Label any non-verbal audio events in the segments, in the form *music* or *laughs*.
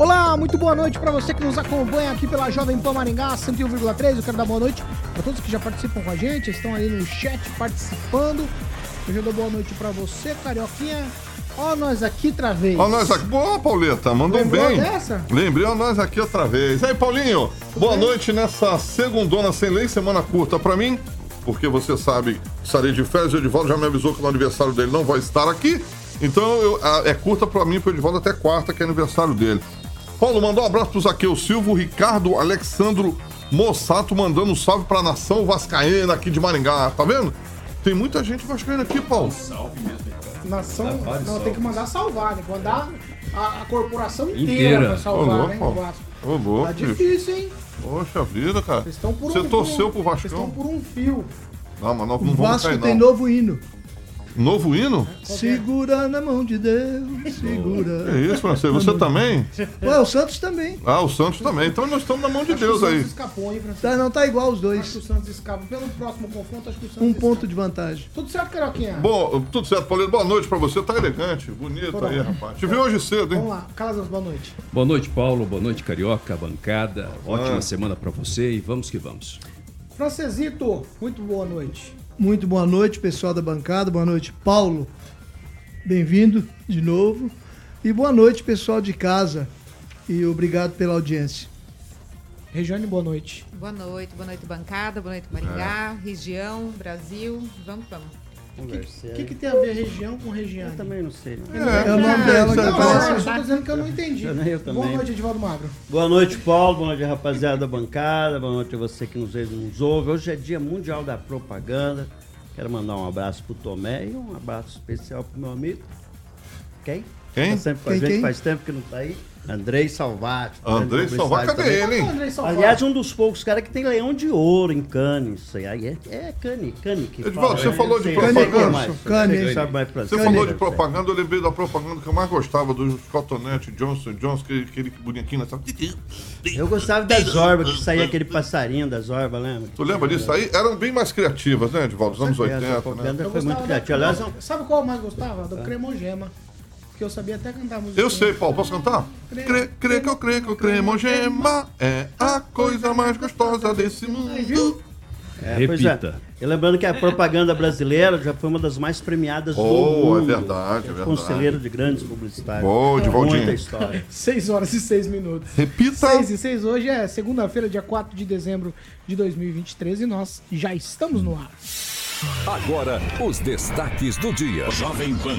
Olá, muito boa noite para você que nos acompanha aqui pela Jovem Pan Maringá 101,3. Eu quero dar boa noite para todos que já participam com a gente, estão aí no chat participando. Eu já dou boa noite para você, Carioquinha. Ó, nós aqui outra vez. Ó, nós aqui. Boa, Pauleta, mandou Lembrou bem. dessa? Lembrei, ó, nós aqui outra vez. Aí, Paulinho, boa bem? noite nessa segundona sem lei, semana curta pra mim, porque você sabe, estarei de férias, o Edivaldo já me avisou que no aniversário dele não vai estar aqui. Então eu- a- é curta pra mim, pro Edivaldo até quarta, que é aniversário dele. Paulo, mandou um abraço pro Zaqueu Silva, o Ricardo Alexandro Mossato mandando um salve pra nação vascaína aqui de Maringá, tá vendo? Tem muita gente vascaína aqui, Paulo. Nação. Não, tem que mandar salvar, né? Mandar a, a corporação inteira, Inteira. pra Ô, salvar, louco, né? Paulo. o Vasco. Ô, louco, Tá bicho. difícil, hein? Poxa vida, cara. Vocês estão por Você um. torceu por pro Vocês estão Vascão? por um fio. Não, mas nós O não vamos Vasco cair, tem não. novo hino. Novo hino? Segura na mão de Deus, segura. É isso, Francês. Você também? Ué, o Santos também. Ah, o Santos também. Então nós estamos na mão de Acho Deus o Santos aí. escapou, hein, Francisco? Tá, não tá igual os Acho que dois. o Santos escapa. Pelo próximo confronto, acho que o Santos Um escapa. ponto de vantagem. Tudo certo, Carioquinha? Bom, tudo certo, Paulinho. Boa noite pra você. Tá elegante, bonito Toda aí, hora. rapaz. Te vi hoje cedo, hein? Vamos lá, Calazans, boa noite. Boa noite, Paulo. Boa noite, Carioca, bancada. Ótima Ah. semana pra você e vamos que vamos. Francesito, muito boa noite. Muito boa noite, pessoal da bancada. Boa noite, Paulo. Bem-vindo de novo. E boa noite, pessoal de casa. E obrigado pela audiência. Regiane, boa noite. Boa noite, boa noite bancada, boa noite Maringá, região, Brasil, vamos, vamos. O que, que tem a ver região com regiane? Eu também não sei. não. É, o nome dela é Não, aparece. eu só tô dizendo que eu não entendi. Eu eu Boa também. noite, Edivaldo Magro. Boa noite, Paulo. Boa noite, rapaziada da bancada. Boa noite a você que nos, nos ouve. Hoje é dia mundial da propaganda. Quero mandar um abraço pro Tomé e um abraço especial pro meu amigo. Quem? Quem? Tá sempre com a Quem, gente, quem? faz tempo que não tá aí. Andrei Salvati. Andrei publicitário cadê também. ele, hein? Aliás, um dos poucos caras que tem leão de ouro em Cannes. Isso aí é, é Cane, Cane que Edivaldo, fala, você né? falou de Sei, propaganda. sei mais. Cane. Você sabe mais pra Você falou de propaganda, eu lembrei da propaganda que eu mais gostava, dos cotonete Johnson Johnson, aquele, aquele bonequinho nessa. Eu gostava das Zorba, que saía aquele passarinho das Zorba, lembra? Tu lembra disso aí? Eram bem mais criativas, né, Edivaldo? Dos anos Essa 80, né? foi muito criativa. Sabe qual eu mais gostava? Do Cremogema. Porque eu sabia até cantar a música. Eu sei, Paulo, posso cantar? Crê, crê que eu creio que o cremogema é a coisa mais gostosa desse mundo. É, é. Repita. E lembrando que a propaganda brasileira já foi uma das mais premiadas do Oh, é mundo. verdade, é verdade. Conselheiro de grandes publicitários. Boa, Muita Edivaldinho. história. 6 horas e 6 minutos. Repita. 6 e 6 hoje é segunda-feira, dia 4 de dezembro de 2023 e nós já estamos no ar. Agora, os destaques do dia. Jovem Pan.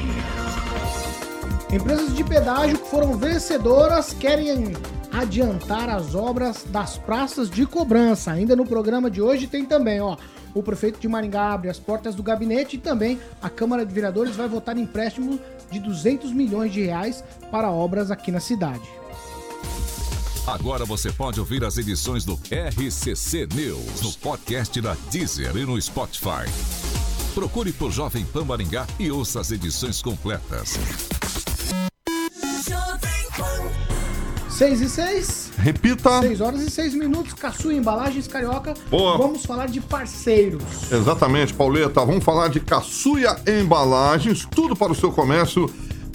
Empresas de pedágio que foram vencedoras querem adiantar as obras das praças de cobrança. Ainda no programa de hoje tem também, ó, o prefeito de Maringá abre as portas do gabinete e também a Câmara de Vereadores vai votar empréstimo de 200 milhões de reais para obras aqui na cidade. Agora você pode ouvir as edições do RCC News no podcast da Deezer e no Spotify. Procure por Jovem Pan Maringá e ouça as edições completas. 6 e 6, Repita. 6 horas e 6 minutos, Caçu Embalagens Carioca. Boa. Vamos falar de parceiros. Exatamente, Pauleta. Vamos falar de Caçuia Embalagens, tudo para o seu comércio.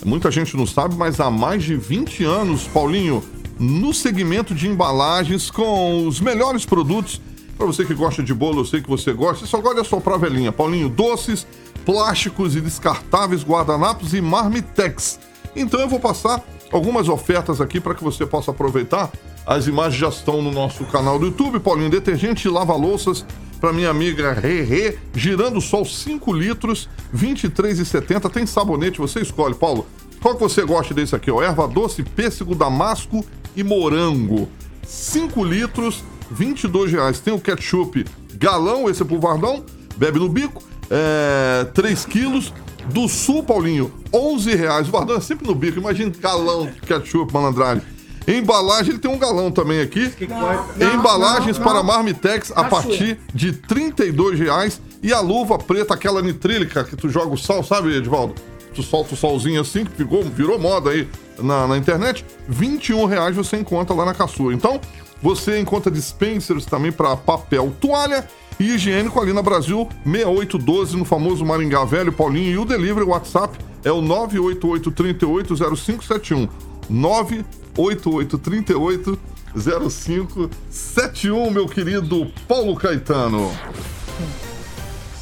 Muita gente não sabe, mas há mais de 20 anos, Paulinho, no segmento de embalagens com os melhores produtos. Para você que gosta de bolo, eu sei que você gosta. Você só gosta de soprar velhinha. Paulinho, doces, plásticos e descartáveis, guardanapos e marmitex. Então eu vou passar algumas ofertas aqui para que você possa aproveitar As imagens já estão no nosso canal do YouTube. Paulinho, detergente lava-louças para minha amiga Rerê, girando sol 5 litros, 23,70. Tem sabonete, você escolhe, Paulo. Qual que você gosta desse aqui, ó? Erva doce, pêssego, damasco e morango. 5 litros, 22 reais. Tem o ketchup galão, esse é pro Vardão, bebe no bico. É, 3 quilos. Do Sul, Paulinho, 11 reais. O Vardão é sempre no bico. Imagina galão de ketchup, malandragem. Embalagem, ele tem um galão também aqui. Não, Embalagens não, para não. Marmitex a Caçoeira. partir de 32 reais. E a luva preta, aquela nitrílica que tu joga o sal, sabe, Edvaldo? Tu solta o solzinho assim, que ficou, virou moda aí na, na internet. 21 reais você encontra lá na caçua. Então, você encontra dispensers também para papel toalha e higiênico ali na Brasil 6812 no famoso Maringá Velho, Paulinho. E o delivery, o WhatsApp é o 988380571. 988380571, meu querido Paulo Caetano.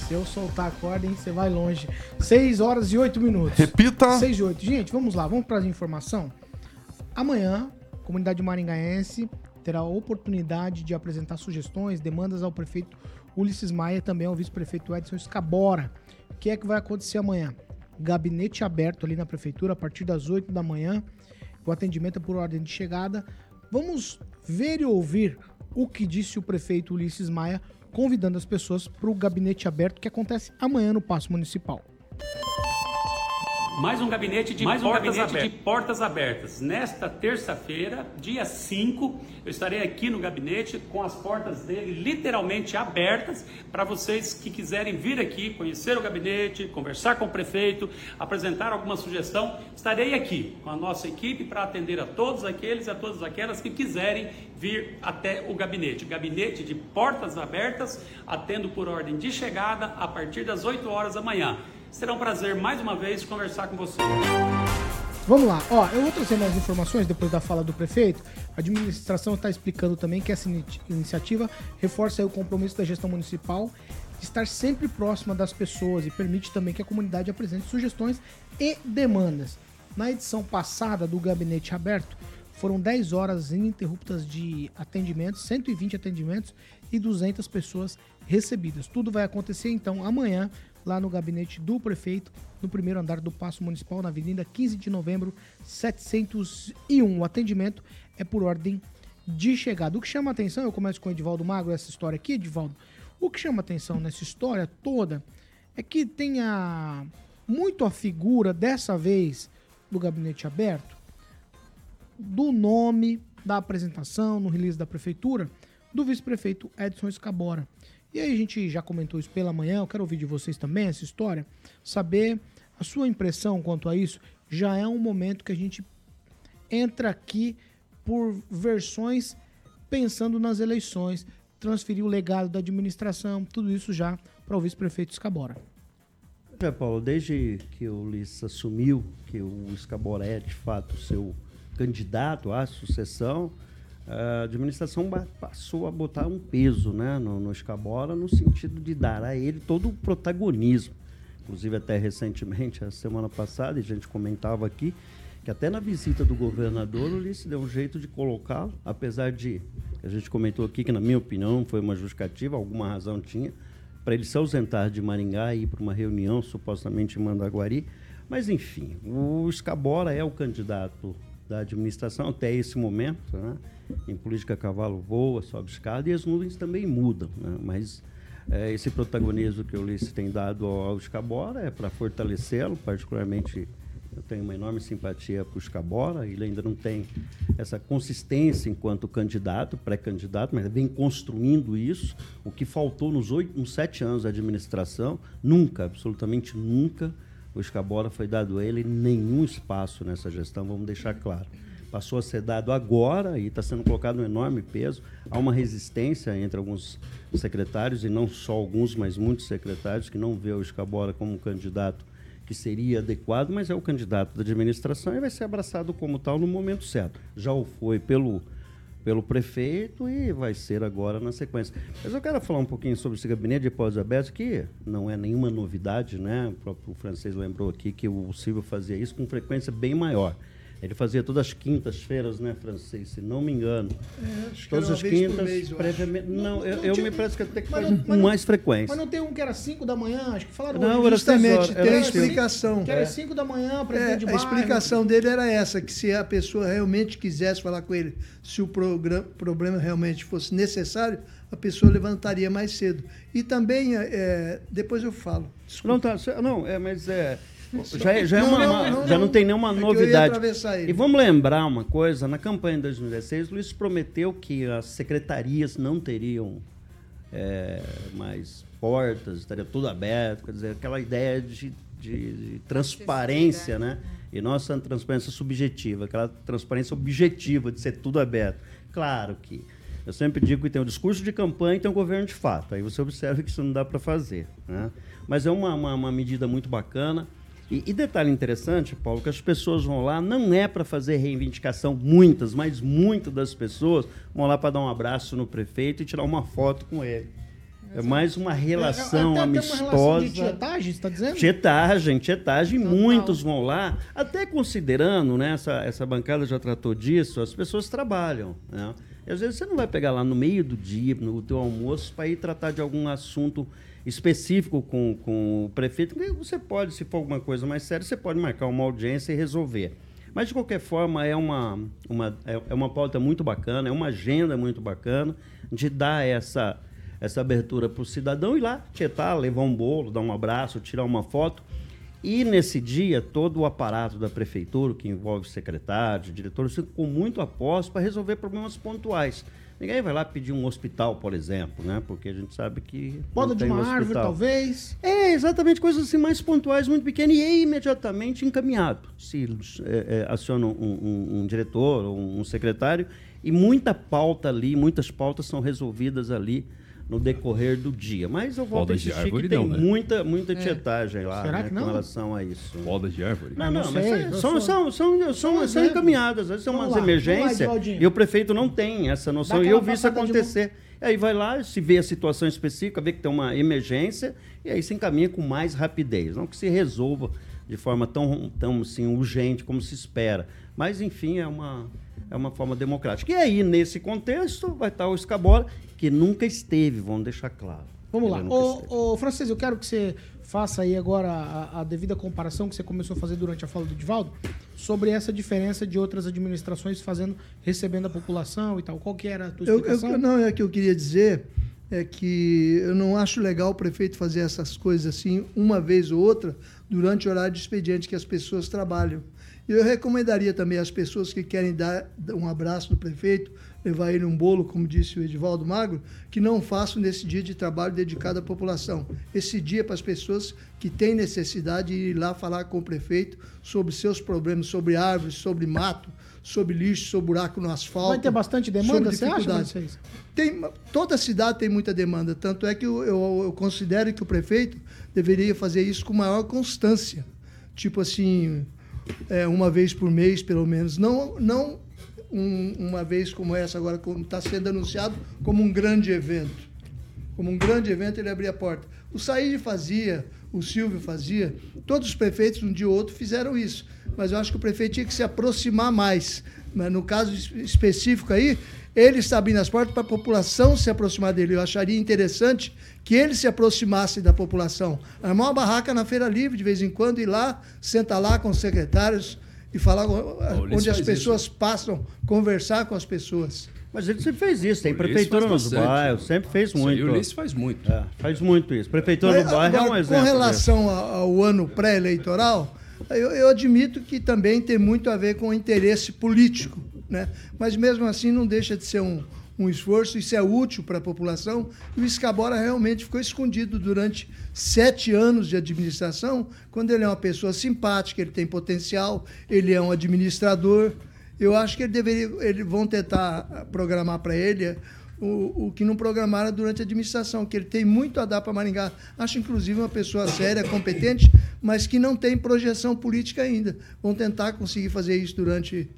Se eu soltar a corda, hein, você vai longe. 6 horas e 8 minutos. Repita. 6 e 8. Gente, vamos lá, vamos para a informação. Amanhã, a comunidade maringaense terá a oportunidade de apresentar sugestões, demandas ao prefeito Ulisses Maia também ao vice-prefeito Edson Escabora. O que é que vai acontecer amanhã? Gabinete aberto ali na prefeitura a partir das 8 da manhã. O atendimento é por ordem de chegada. Vamos ver e ouvir o que disse o prefeito Ulisses Maia, convidando as pessoas para o gabinete aberto que acontece amanhã no Paço Municipal. Mais um gabinete de, Mais um portas, gabinete abertas. de portas abertas. Nesta terça-feira, dia 5, eu estarei aqui no gabinete com as portas dele literalmente abertas para vocês que quiserem vir aqui, conhecer o gabinete, conversar com o prefeito, apresentar alguma sugestão. Estarei aqui com a nossa equipe para atender a todos aqueles e a todas aquelas que quiserem vir até o gabinete. Gabinete de portas abertas, atendo por ordem de chegada a partir das 8 horas da manhã. Será um prazer mais uma vez conversar com você. Vamos lá, ó, eu vou trazer mais informações depois da fala do prefeito. A administração está explicando também que essa ini- iniciativa reforça o compromisso da gestão municipal de estar sempre próxima das pessoas e permite também que a comunidade apresente sugestões e demandas. Na edição passada do Gabinete Aberto, foram 10 horas ininterruptas de atendimentos, 120 atendimentos e 200 pessoas recebidas. Tudo vai acontecer então amanhã lá no gabinete do prefeito, no primeiro andar do Paço Municipal, na Avenida 15 de Novembro, 701. O atendimento é por ordem de chegada. O que chama atenção, eu começo com o Edivaldo Magro, essa história aqui, Edivaldo. O que chama atenção nessa história toda é que tenha muito a figura, dessa vez, do gabinete aberto, do nome da apresentação no release da prefeitura do vice-prefeito Edson Escabora. E aí a gente já comentou isso pela manhã, eu quero ouvir de vocês também essa história, saber a sua impressão quanto a isso. Já é um momento que a gente entra aqui por versões pensando nas eleições, transferir o legado da administração, tudo isso já para o vice-prefeito Escabora. É, Paulo, desde que o Ulisses assumiu que o Escabora é, de fato, seu candidato à sucessão, a administração passou a botar um peso né, no, no Escabora no sentido de dar a ele todo o protagonismo. Inclusive, até recentemente, a semana passada, a gente comentava aqui, que até na visita do governador, o Ulisses deu um jeito de colocá-lo, apesar de, a gente comentou aqui que, na minha opinião, foi uma justificativa, alguma razão tinha, para ele se ausentar de Maringá e ir para uma reunião, supostamente em Mandaguari. Mas, enfim, o Escabora é o candidato da administração até esse momento. Né? Em política, cavalo voa, sobe escada e as nuvens também mudam. Né? Mas eh, esse protagonismo que o Ulisses tem dado ao, Escabora é para fortalecê-lo, particularmente eu tenho uma enorme simpatia o Escabora, ele ainda não tem essa consistência enquanto candidato, pré-candidato, mas vem construindo isso. O que faltou nos, oito, nos sete anos da administração, nunca, absolutamente nunca, o Escabora foi dado a ele nenhum espaço nessa gestão, vamos deixar claro. Passou a ser dado agora e está sendo colocado um enorme peso. Há uma resistência entre alguns secretários, e não só alguns, mas muitos secretários, que não vê o Escabora como um candidato que seria adequado, mas é o candidato da administração e vai ser abraçado como tal no momento certo. Já o foi pelo, pelo prefeito e vai ser agora na sequência. Mas eu quero falar um pouquinho sobre esse gabinete de pós aberto, que não é nenhuma novidade, né? O próprio francês lembrou aqui que o Silvio fazia isso com frequência bem maior. Ele fazia todas as quintas-feiras, né, francês? Se não me engano. É, acho que Todas era as quintas, mês, eu previamente. Não, eu, não eu tinha- me parece que até que Mas faz com mais frequência. Mas não tem um que era 5 da manhã? Acho que falaram Não, hoje. era Justamente, horas, tem a explicação. Que era 5 da manhã, É, presidente de a explicação dele era essa, que se a pessoa realmente quisesse falar com ele, se o problema realmente fosse necessário, a pessoa levantaria mais cedo. E também, é, depois eu falo. Desculpa. Não, tá. Não, é, mas é. Já, é- já, é Não, uma, não, não, já não. tem nenhuma É novidade. E vamos lembrar uma coisa: na campanha de 2016, Luiz prometeu que as secretarias não teriam é, mais portas, estaria tudo aberto, quer dizer, aquela ideia de, de- de transparência, né? E nossa transparência subjetiva, aquela transparência objetiva de ser tudo aberto. Claro que eu sempre digo que tem o discurso de campanha e tem o governo de fato. Aí você observa que isso não dá para fazer. Né? Mas é uma, uma, uma medida muito bacana. E, e detalhe interessante, Paulo, que as pessoas vão lá não é para fazer reivindicação, muitas, mas muitas das pessoas vão lá para dar um abraço no prefeito e tirar uma foto com ele. É mais uma relação É, até amistosa. Uma relação de tietagem, você tá dizendo? Tietagem, tietagem, Total. muitos vão lá, até considerando, né, essa, essa bancada já tratou disso, as pessoas trabalham, né? E às vezes você não vai pegar lá no meio do dia, no teu almoço, para ir tratar de algum assunto específico com, com o prefeito, você pode, se for alguma coisa mais séria, você pode marcar uma audiência e resolver. Mas, de qualquer forma, é uma, uma, é é uma pauta muito bacana, é uma agenda muito bacana de dar essa, essa abertura para o cidadão ir lá, tietar, levar um bolo, dar um abraço, tirar uma foto. E nesse dia, todo o aparato da prefeitura, que envolve secretários, diretores, ficou muito a posto para resolver problemas pontuais. Ninguém vai lá pedir um hospital, por exemplo, né? Porque a gente sabe que. Poda de uma árvore, hospital. talvez. É, exatamente, coisas assim mais pontuais, muito pequenas, e é imediatamente encaminhado. Se é, é, aciona um, um- um diretor ou um secretário, e muita pauta ali, muitas pautas são resolvidas ali no decorrer do dia. Mas eu volto a de insistir árvore que tem não, né? muita, muita tietagem lá Será né, que com não? relação a isso. Podas de árvore. Não, não não, mas sei, é- são, sou- são, são, são, um são exemplo. encaminhadas, às vezes são Vamos umas lá, lá, emergências Edivaldinho. e o prefeito não tem essa noção. E eu vi isso acontecer. E aí vai lá, se vê a situação específica, vê que tem uma emergência, e aí se encaminha com mais rapidez. Não que se resolva de forma tão, tão assim, urgente como se espera. Mas, enfim, é uma, é uma forma democrática. E aí, nesse contexto, vai estar o Escabola, que nunca esteve, vamos deixar claro. Vamos lá. Ô, ô, Francês, eu quero que você faça aí agora a, a devida comparação que você começou a fazer durante a fala do Divaldo sobre essa diferença de outras administrações fazendo, recebendo a população e tal. Qual que era a tua Eu, explicação? eu, não, é que eu queria dizer é que eu não acho legal o prefeito fazer essas coisas assim uma vez ou outra durante o horário de expediente que as pessoas trabalham. Eu recomendaria também às pessoas que querem dar um abraço do prefeito, levar ele um bolo, como disse o Edivaldo Magro, que não façam nesse dia de trabalho dedicado à população. Esse dia é para as pessoas que têm necessidade de ir lá falar com o prefeito sobre seus problemas, sobre árvores, sobre mato, sobre lixo, sobre buraco no asfalto. Vai ter bastante demanda, você acha? Tem, toda cidade tem muita demanda, tanto é que eu, eu- eu considero que o prefeito deveria fazer isso com maior constância. Tipo assim, é, uma vez por mês, pelo menos. Não, não um- uma vez como essa agora, como está sendo anunciado, como um grande evento. Como um grande evento, ele abria a porta. O Saíde fazia, o Silvio fazia, todos os prefeitos, um dia ou outro, fizeram isso. Mas eu acho que o prefeito tinha que se aproximar mais. Mas no caso es- específico aí, ele está abrindo as portas para a população se aproximar dele. Eu acharia interessante que ele se aproximasse da população. Armar uma barraca na Feira Livre de vez em quando, ir lá, sentar lá com os secretários e falar onde as pessoas passam, conversar com as pessoas. Mas ele sempre fez isso, tem O prefeitura nos bastante. bairros, sempre fez Isso muito. o Ulisses faz muito. É, faz muito isso. Prefeitura Mas, no bairro é um agora, exemplo. Com relação ao ano pré-eleitoral, eu, eu admito que também tem muito a ver com o interesse político, né? Mas mesmo assim não deixa de ser um, um esforço, isso é útil para a população. E o Escabora realmente ficou escondido durante sete anos de administração, quando ele é uma pessoa simpática, ele tem potencial, ele é um administrador. Eu acho que ele deveria, eles vão tentar programar para ele o, o que não programaram durante a administração, que ele tem muito a dar para Maringá. Acho, inclusive, uma pessoa séria, competente, mas que não tem projeção política ainda. Vão tentar conseguir fazer isso durante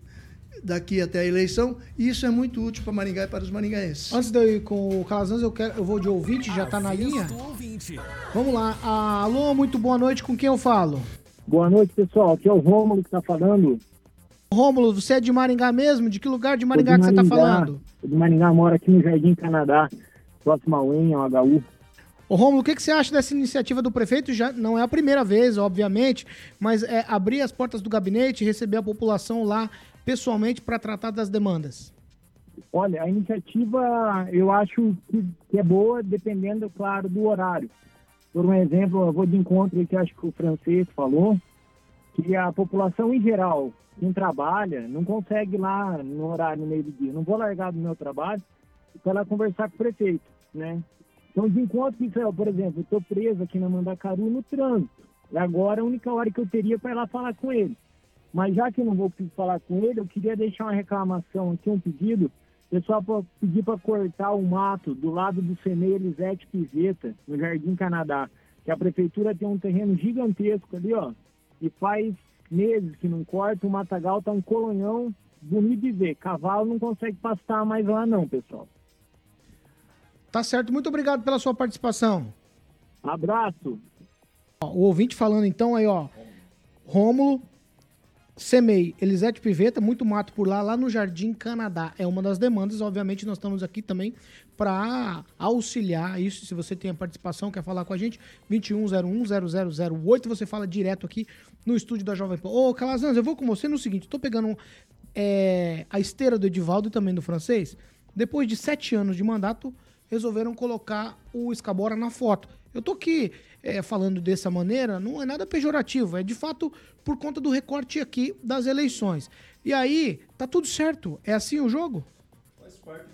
daqui até a eleição, e isso é muito útil para Maringá e para os maringaenses. Antes de eu ir com o Calazans, eu, quero, eu vou de ouvinte, já tá na linha. Vamos lá. Ah, alô, muito boa noite. Com quem eu falo? Boa noite, pessoal. Aqui é o Rômulo que está falando. Rômulo, você é de Maringá mesmo? De que lugar de Maringá Sou que de você tá Maringá. falando? Sou de Maringá, moro aqui no Jardim Canadá, próximo ao EN, ao HU. Ô Rômulo, o que, que você acha dessa iniciativa do prefeito? Já não é a primeira vez, obviamente, mas é abrir as portas do gabinete e receber a população lá pessoalmente para tratar das demandas. Olha, a iniciativa eu acho que, é boa, dependendo, claro, do horário. Por um exemplo, eu vou de encontro que acho que o francês falou, que a população em geral, quem trabalha, não consegue lá no horário no meio do dia. Não vou largar do meu trabalho para lá conversar com o prefeito, né? Então, de encontro que, por exemplo, estou preso aqui na Mandacaru no trânsito. E agora a única hora que eu teria para ir lá falar com ele. Mas já que eu não vou falar com ele, eu queria deixar uma reclamação aqui, um pedido. Pessoal, pedir para cortar o mato do lado do CNE Elisete Piveta, no Jardim Canadá. Que a prefeitura tem um terreno gigantesco ali, ó. E faz meses que não corta, o matagal tá um colonhão bonito de ver. Cavalo não consegue pastar mais lá não, pessoal. Tá certo, muito obrigado pela sua participação. Abraço. Ó, o ouvinte falando então aí, ó. Rômulo, Semei, Elisete Piveta, muito mato por lá, lá no Jardim Canadá. É uma das demandas, obviamente nós estamos aqui também para auxiliar isso. Se você tem a participação, quer falar com a gente, 2101-0008, você fala direto aqui no estúdio da Jovem Pan. Ô, Calazans, eu vou com você no seguinte, tô pegando é, a esteira do Edivaldo e também do francês. Depois de sete anos de mandato, resolveram colocar o Escabora na foto. Eu tô aqui é, falando dessa maneira, não é nada pejorativo, é de fato por conta do recorte aqui das eleições. E aí, tá tudo certo. É assim o jogo?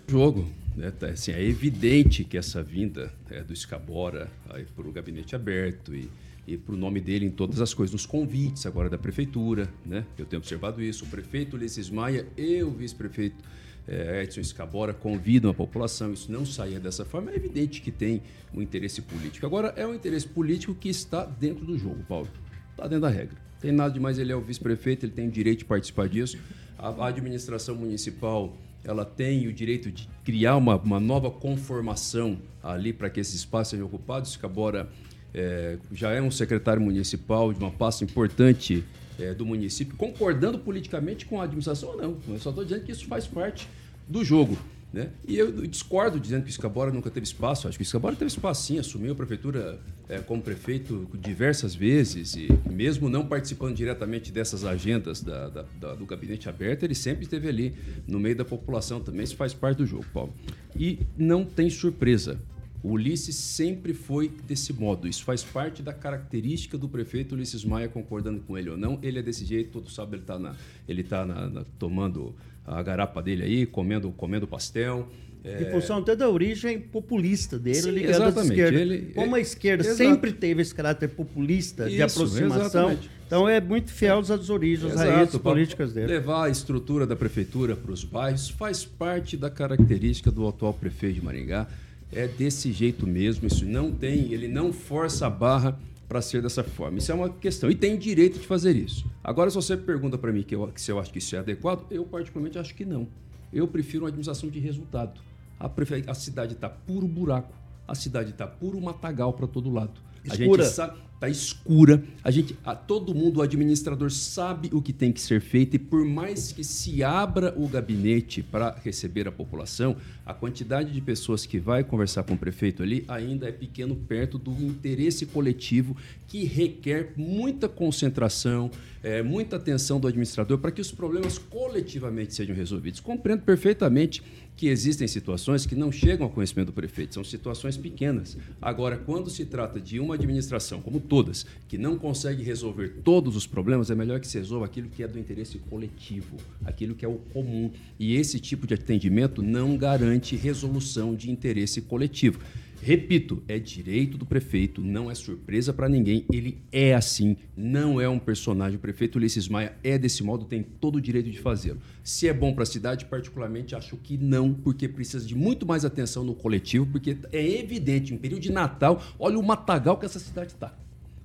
jogo. Né? Tá, assim, é evidente que essa vinda é, do Escabora para o gabinete aberto e, e para o nome dele em todas as coisas, nos convites agora da prefeitura, né? eu tenho observado isso, o prefeito Ulisses Maia e o vice-prefeito é, Edson Escabora convidam a população, isso não saia dessa forma, é evidente que tem um interesse político. Agora, é um interesse político que está dentro do jogo, Paulo, está dentro da regra. Tem nada demais, ele é o vice-prefeito, ele tem o direito de participar disso. A, administração municipal ela tem o direito de criar uma, uma nova conformação ali para que esses espaços sejam ocupados. Escabora é, já é um secretário municipal de uma pasta importante é, do município, concordando politicamente com a administração ou não. Eu só estou dizendo que isso faz parte do jogo. Né? E eu discordo dizendo que o Escabora nunca teve espaço. Acho que o Escabora teve espaço sim, assumiu a prefeitura é, como prefeito diversas vezes e mesmo não participando diretamente dessas agendas da, da, da, do gabinete aberto, ele sempre esteve ali no meio da população também. Isso faz parte do jogo, Paulo. E não tem surpresa. O Ulisses sempre foi desse modo. Isso faz parte da característica do prefeito Ulisses Maia, concordando com ele ou não. Ele é desse jeito, todo sábado ele está na, ele tá na, na, tomando a garapa dele aí, comendo, comendo pastel. Em função até da origem populista dele, Sim, ligado à exatamente. esquerda. Ele- Como a esquerda Exato. sempre teve esse caráter populista de Isso, aproximação, exatamente. então é muito fiel às origens, às raízes políticas dele. Levar a estrutura da prefeitura para os bairros faz parte da característica do atual prefeito de Maringá. É desse jeito mesmo. Isso não tem, ele não força a barra para ser dessa forma. Isso é uma questão. E tem direito de fazer isso. Agora, se você pergunta para mim que, eu, que se eu acho que isso é adequado, eu particularmente acho que não. Eu prefiro uma administração de resultado. A, prefe... a cidade está puro buraco. A cidade está puro matagal para todo lado. Escura. A gente sabe, tá escura. A gente, a, todo mundo, o administrador sabe o que tem que ser feito e por mais que se abra o gabinete para receber a população, a quantidade de pessoas que vai conversar com o prefeito ali ainda é pequeno perto do interesse coletivo que requer muita concentração, é, muita atenção do administrador para que os problemas coletivamente sejam resolvidos. Compreendo perfeitamente que existem situações que não chegam ao conhecimento do prefeito, são situações pequenas. Agora, quando se trata de uma administração, como todas, que não consegue resolver todos os problemas, é melhor que se resolva aquilo que é do interesse coletivo, aquilo que é o comum. E esse tipo de atendimento não garante resolução de interesse coletivo. Repito, é direito do prefeito, não é surpresa para ninguém, ele é assim, não é um personagem. O prefeito Ulisses Maia é desse modo, tem todo o direito de fazê-lo. Se é bom para a cidade, particularmente acho que não, porque precisa de muito mais atenção no coletivo, porque é evidente, em período de Natal, olha o matagal que essa cidade está.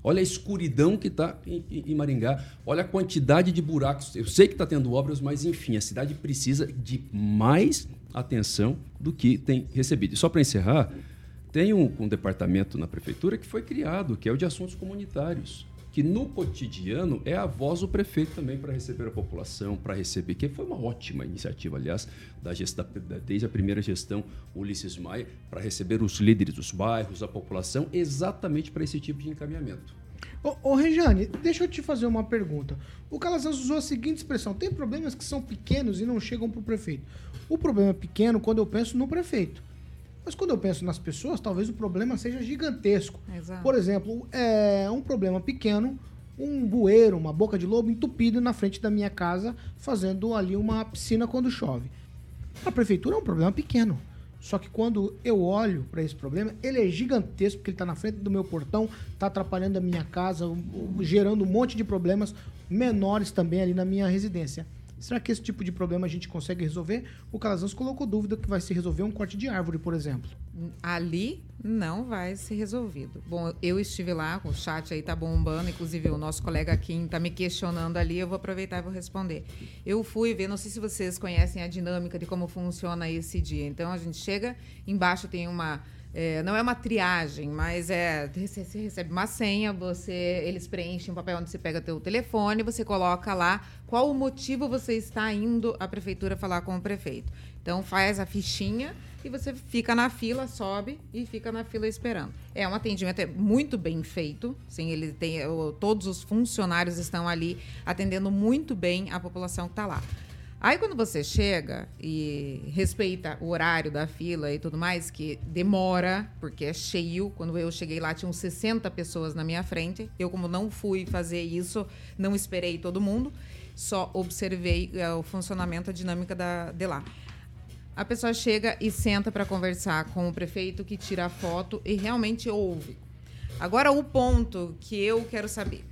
Olha a escuridão que está em, em- Maringá. Olha a quantidade de buracos. Eu sei que está tendo obras, mas enfim, a cidade precisa de mais atenção do que tem recebido. E só para encerrar, tem um, um departamento na prefeitura que foi criado, que é o de assuntos comunitários. que no cotidiano é a voz do prefeito também para receber a população, para receber, que foi uma ótima iniciativa, aliás, da desde a primeira gestão Ulisses Maia, para receber os líderes dos bairros, a população, exatamente para esse tipo de encaminhamento. Ô, ô Regiane, deixa eu te fazer uma pergunta. O Calazans usou a seguinte expressão: tem problemas que são pequenos e não chegam para o prefeito. O problema é pequeno quando eu penso no prefeito. Mas quando eu penso nas pessoas, talvez o problema seja gigantesco. Exato. Por exemplo, é um problema pequeno, um bueiro, uma boca de lobo entupido na frente da minha casa, fazendo ali uma piscina quando chove. A prefeitura é um problema pequeno. Só que quando eu olho para esse problema, ele é gigantesco, porque ele está na frente do meu portão, está atrapalhando a minha casa, gerando um monte de problemas menores também ali na minha residência. Será que esse tipo de problema a gente consegue resolver? O Calazans colocou dúvida que vai se resolver um corte de árvore, por exemplo. Ali não vai ser resolvido. Bom, eu estive lá, o chat aí tá bombando, inclusive o nosso colega Kim tá me questionando ali, eu vou aproveitar e vou responder. Eu fui ver, não sei se vocês conhecem a dinâmica de como funciona esse dia. Então a gente chega, embaixo tem uma é, não é uma triagem, mas é você recebe uma senha, você eles preenchem um papel onde você pega teu telefone, você coloca lá qual o motivo você está indo à prefeitura falar com o prefeito. Então faz a fichinha e você fica na fila, sobe e fica na fila esperando. É um atendimento é muito bem feito, sim, ele tem todos os funcionários estão ali atendendo muito bem a população que está lá. Aí quando você chega e respeita o horário da fila e tudo mais, que demora, porque é cheio. Quando eu cheguei lá, tinham 60 pessoas na minha frente. Eu, como não fui fazer isso, não esperei todo mundo, só observei eh, o funcionamento, a dinâmica da, de lá. A pessoa chega e senta para conversar com o prefeito que tira a foto e realmente ouve. Agora, o ponto que eu quero saber.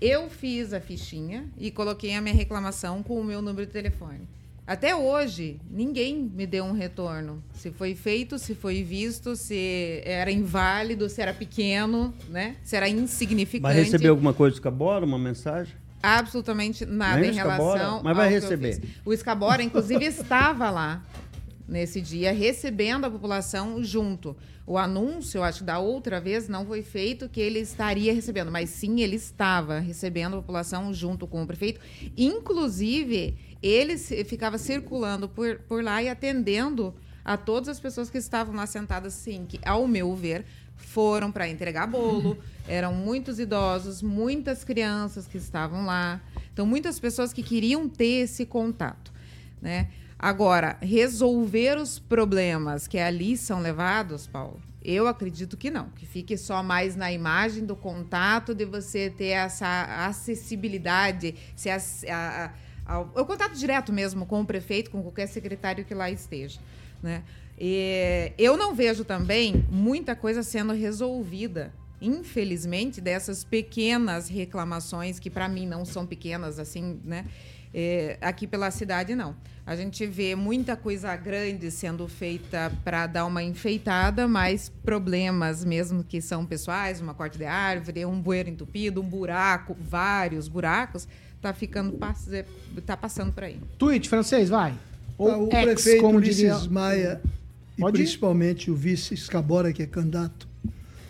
Eu fiz a fichinha e coloquei a minha reclamação com o meu número de telefone. Até hoje, ninguém me deu um retorno. Se foi feito, se foi visto, se era inválido, se era pequeno, né? Se era insignificante. Vai receber alguma coisa do Cabora, uma mensagem? Absolutamente nada Nem em o Escabora, relação mas vai receber. O Escabora, inclusive, *laughs* estava lá nesse dia, recebendo a população junto. O anúncio, acho que da outra vez, não foi feito que ele estaria recebendo, mas sim, ele estava recebendo a população junto com o prefeito. Inclusive, ele ficava circulando por, por lá e atendendo a todas as pessoas que estavam lá sentadas, sim, que, ao meu ver, foram para entregar bolo. *laughs* Eram muitos idosos, muitas crianças que estavam lá. Então, muitas pessoas que queriam ter esse contato. Né? Agora, resolver os problemas que ali são levados, Paulo, eu acredito que não. Que fique só mais na imagem do contato, de você ter essa acessibilidade, se a- a- ao- o contato direto mesmo com o prefeito, com qualquer secretário que lá esteja. Né? E eu não vejo também muita coisa sendo resolvida, infelizmente, dessas pequenas reclamações, que para mim não são pequenas, assim, né? É, aqui pela cidade, não. A gente vê muita coisa grande sendo feita para dar uma enfeitada, mas problemas mesmo que são pessoais, uma corte de árvore, um bueiro entupido, um buraco, vários buracos, tá ficando pass- tá passando por aí. Tweet francês, vai. Ah, o ex, prefeito como Ulisses diria- Maia e Pode ir? principalmente o vice Escabora, que é candidato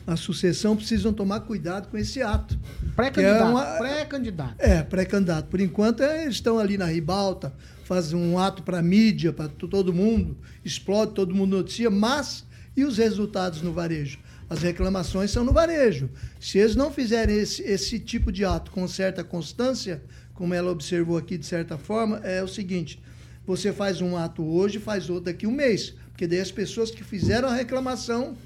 à sucessão, precisam tomar cuidado com esse ato. Pré-candidato. Que é uma- Pré-candidato. É, pré-candidato. Por enquanto, é, eles estão ali na ribalta, fazem um ato para a mídia, para todo mundo, explode, todo mundo noticia, mas e os resultados no varejo? As reclamações são no varejo. Se eles não fizerem esse, esse tipo de ato com certa constância, como ela observou aqui de certa forma, é o seguinte: você faz um ato hoje, faz outro daqui um mês. Porque daí as pessoas que fizeram a reclamação,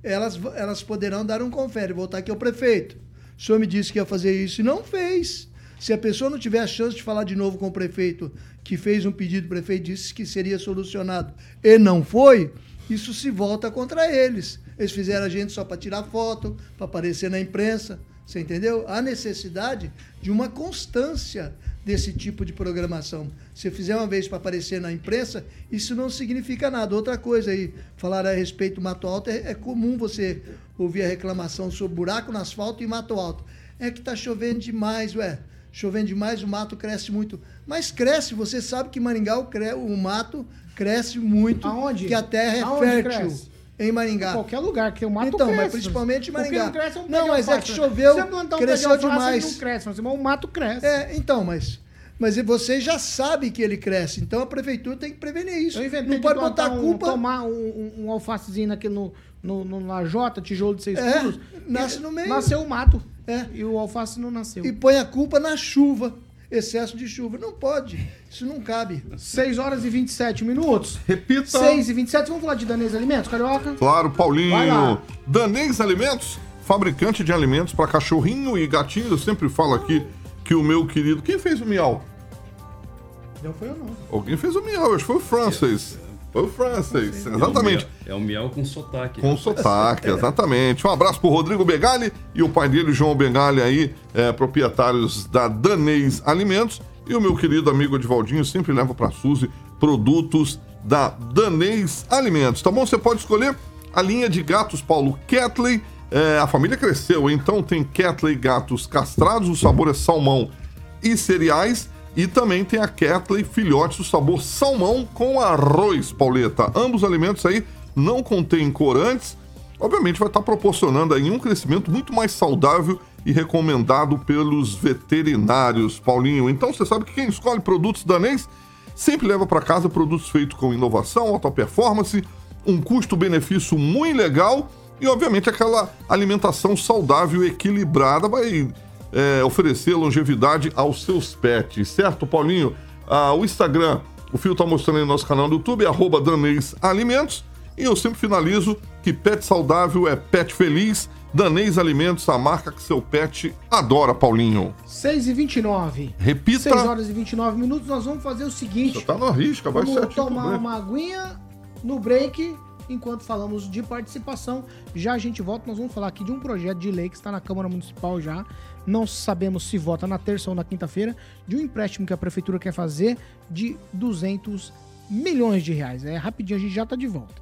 elas, elas poderão dar um confere, voltar aqui ao prefeito. O senhor me disse que ia fazer isso e não fez. Se a pessoa não tiver a chance de falar de novo com o prefeito, que fez um pedido, o prefeito disse que seria solucionado e não foi, isso se volta contra eles. Eles fizeram a gente só para tirar foto, para aparecer na imprensa. Você entendeu? Há necessidade de uma constância desse tipo de programação. Se fizer uma vez para aparecer na imprensa, isso não significa nada. Outra coisa aí, falar a respeito do Mato Alto, é, é comum você ouvir a reclamação sobre buraco no asfalto e Mato Alto. É que está chovendo demais, ué. Chovendo demais, o mato cresce muito. Mas cresce, você sabe que Maringá o, cre- o mato cresce muito, Aonde? que a terra é Aonde fértil. cresce? em Maringá. Qualquer lugar que o mato Então, cresce. mas principalmente em Maringá. não cresce é um Não, mas é que choveu, um cresceu demais. Não cresce, mas o mato cresce. É, então, mas, mas você já sabe que ele cresce. Então a prefeitura tem que prevenir isso. Não de pode botar a um, culpa. tomar um, um, um alfacezinho aqui no, no, no lajota, tijolo de seis É, furos. nasce no meio. Nasceu o mato. É. E o alface não nasceu. E põe a culpa na chuva. Excesso de chuva. Não pode. Isso não cabe. 6 horas e 27 minutos. Repita. 6 e 27. Vamos falar de Danês Alimentos, Carioca? Claro, Paulinho. Danês Alimentos, fabricante de alimentos para cachorrinho e gatinho. Eu sempre falo aqui que o meu querido. Quem fez o miau? Não foi eu não. Alguém fez o miau, acho que foi o Francis. Foi o Francis, exatamente. É o miau com sotaque. Com sotaque, *laughs* exatamente. Um abraço pro Rodrigo Begali e o pai dele, João Begali, aí, é, proprietários da Danês Alimentos. E o meu querido amigo Edivaldinho sempre leva pra Suzy produtos da Danês Alimentos, tá bom? Você pode escolher a linha de gatos, Paulo Catley. É, a família cresceu, então tem Catley gatos castrados, o sabor é salmão e cereais. E também tem a Catley filhotes, o sabor salmão com arroz, Pauleta. Ambos alimentos aí não contêm corantes. Obviamente vai estar proporcionando aí um crescimento muito mais saudável e recomendado pelos veterinários, Paulinho. Então você sabe que quem escolhe produtos danês sempre leva para casa produtos feitos com inovação, alta performance, um custo-benefício muito legal e, obviamente, aquela alimentação saudável e equilibrada vai é, oferecer longevidade aos seus pets, certo, Paulinho? Ah, o Instagram, o Fio tá mostrando aí no nosso canal do YouTube, arroba Danês Alimentos. E eu sempre finalizo que pet saudável é pet feliz. Danês Alimentos, a marca que seu pet adora, Paulinho. 6 e 29. Repita. 6 horas e 29 minutos. Nós vamos fazer o seguinte. Você tá na risca, vai Vamos certinho pro tomar uma aguinha no break. Enquanto falamos de participação, já a gente volta. Nós vamos falar aqui de um projeto de lei que está na Câmara Municipal já. Não sabemos se vota na terça ou na quinta-feira. De um empréstimo que a Prefeitura quer fazer de 200 milhões de reais. É rapidinho, a gente já está de volta.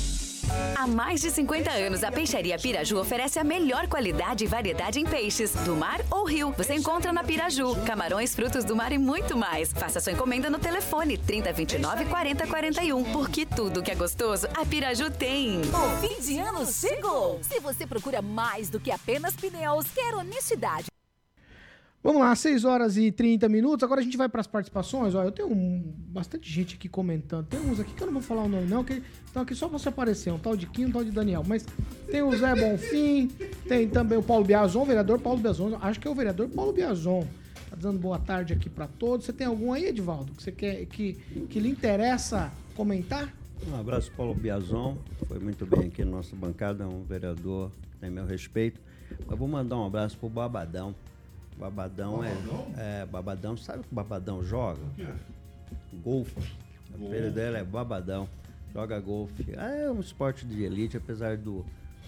Há mais de 50 anos, a Peixaria Piraju oferece a melhor qualidade e variedade em peixes, do mar ou rio. Você encontra na Piraju, camarões, frutos do mar e muito mais. Faça sua encomenda no telefone 3029 4041, porque tudo que é gostoso, a Piraju tem. O fim de ano chegou! Se você procura mais do que apenas pneus, quer honestidade. Vamos lá, 6 horas e 30 minutos. Agora a gente vai para as participações. Ó, eu tenho um- bastante gente aqui comentando. Tem uns aqui que eu não vou falar o nome, não, que estão aqui só para você aparecer. Um tal de Kim, um tal de Daniel. Mas tem o Zé Bonfim, tem também o Paulo Biazon, vereador Paulo Biazon. Acho que é o vereador Paulo Biazon. Tá dando boa tarde aqui para todos. Você tem algum aí, Edivaldo, que você quer que, que lhe interessa comentar? Um abraço, Paulo Biazon. Foi muito bem aqui na nossa bancada, um vereador que tem meu respeito. Mas vou mandar um abraço pro Babadão. Babadão é, é. Babadão, sabe o que o Babadão joga? Golfe. O apelido dele é Babadão. Joga golfe. É um esporte de elite, apesar do.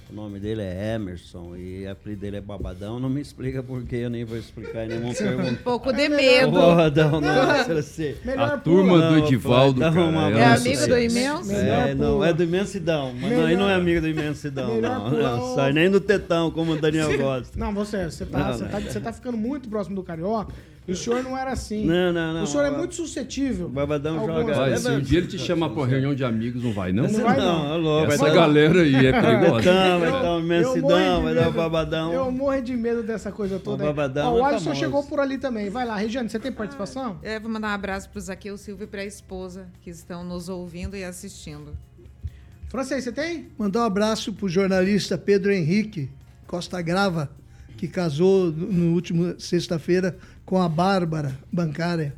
O nome dele é Emerson e o apelido dele é Babadão. Não me explica por quê, eu nem vou explicar, nem vou perguntar. Um pouco de medo. Babadão, não, você. A turma do Edivaldo, cara, uma- é É amigo do imenso? É, não, é do imensidão. Mas não, aí não é amigo do imensidão, não. não sai nem do tetão, como o Daniel gosta. Não, você, você tá, Não, você, não. tá, você tá ficando muito próximo do Carioca. E o senhor não era assim. Não, não, não. O senhor é muito suscetível. O Babadão joga. Vai, se um dia ele te chamar pra reunião de amigos, não vai, não? Não vai, não. é louco. Essa vai dar- galera aí é *laughs* perigosa. Tetão, vai dar o eu imensidão, vai dar o medo. babadão. Eu morro de medo dessa coisa toda. O babadão Ó, o é Alisson famoso. chegou por ali também. Vai lá, Regiane, você tem participação? É, vou mandar um abraço pro Zaqueu Silva e pra esposa, que estão nos ouvindo e assistindo. Francês, você tem? Mandar um abraço pro jornalista Pedro Henrique Costa Grava, que casou no no último sexta-feira com a Bárbara Bancária.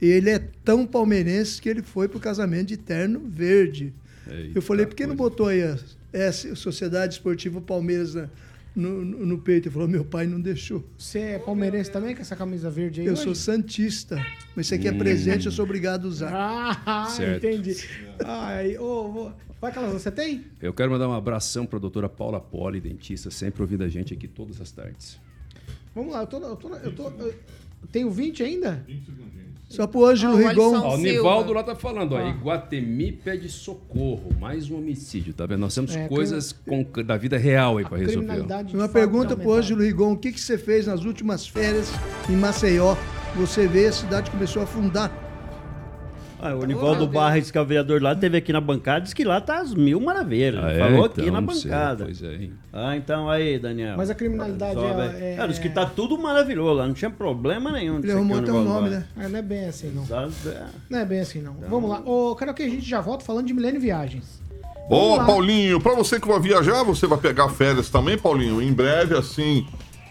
Ele é tão palmeirense que ele foi pro casamento de terno verde. Eita Eu falei, por que não botou aí a, essa Sociedade Esportiva Palmeiras na, no, no- no peito e falou: meu pai não deixou. Você é palmeirense também com essa camisa verde aí? Eu hoje? sou santista, mas isso aqui é Hum. presente, eu sou obrigado a usar. Ah, *laughs* Certo. entendi. Ai, ô, ô, vai, Carlos, você tem? Eu quero mandar um abração para a doutora Paula Poli, dentista, sempre ouvindo a gente aqui todas as tardes. Vamos lá, eu tô, eu tô, eu tô, eu tenho 20 ainda? Só pro Ângelo o Rigon. Ó, o. Nivaldo lá tá falando, ó, Ah. Iguatemi pede socorro, mais um homicídio, tá vendo? Nós temos É, coisas com- da vida real aí para resolver. Uma pergunta pro. Ângelo Rigon: o que, que você fez nas últimas férias em Maceió? Você vê a cidade começou a afundar. Ah, o meu Nivaldo Deus. Barra, esse que é o vereador lá, teve aqui na bancada, disse que lá tá as mil maravilhas. Ah, é? Falou aqui Então, na sei, bancada. pois é, hein? Ah, então aí, Daniel. Mas a criminalidade Sobe é- é- Ah, disse que tá tudo maravilhoso lá, não tinha problema nenhum. Ele arrumou o até Nivaldo nome, né? Ah, não é bem assim, não. É. Não é bem assim, não. Vamos lá. Ô, quero que a gente já volta falando de Milênio Viagens. Boa, lá. Paulinho. Pra você que vai viajar, você vai pegar férias também, Paulinho. Em breve, assim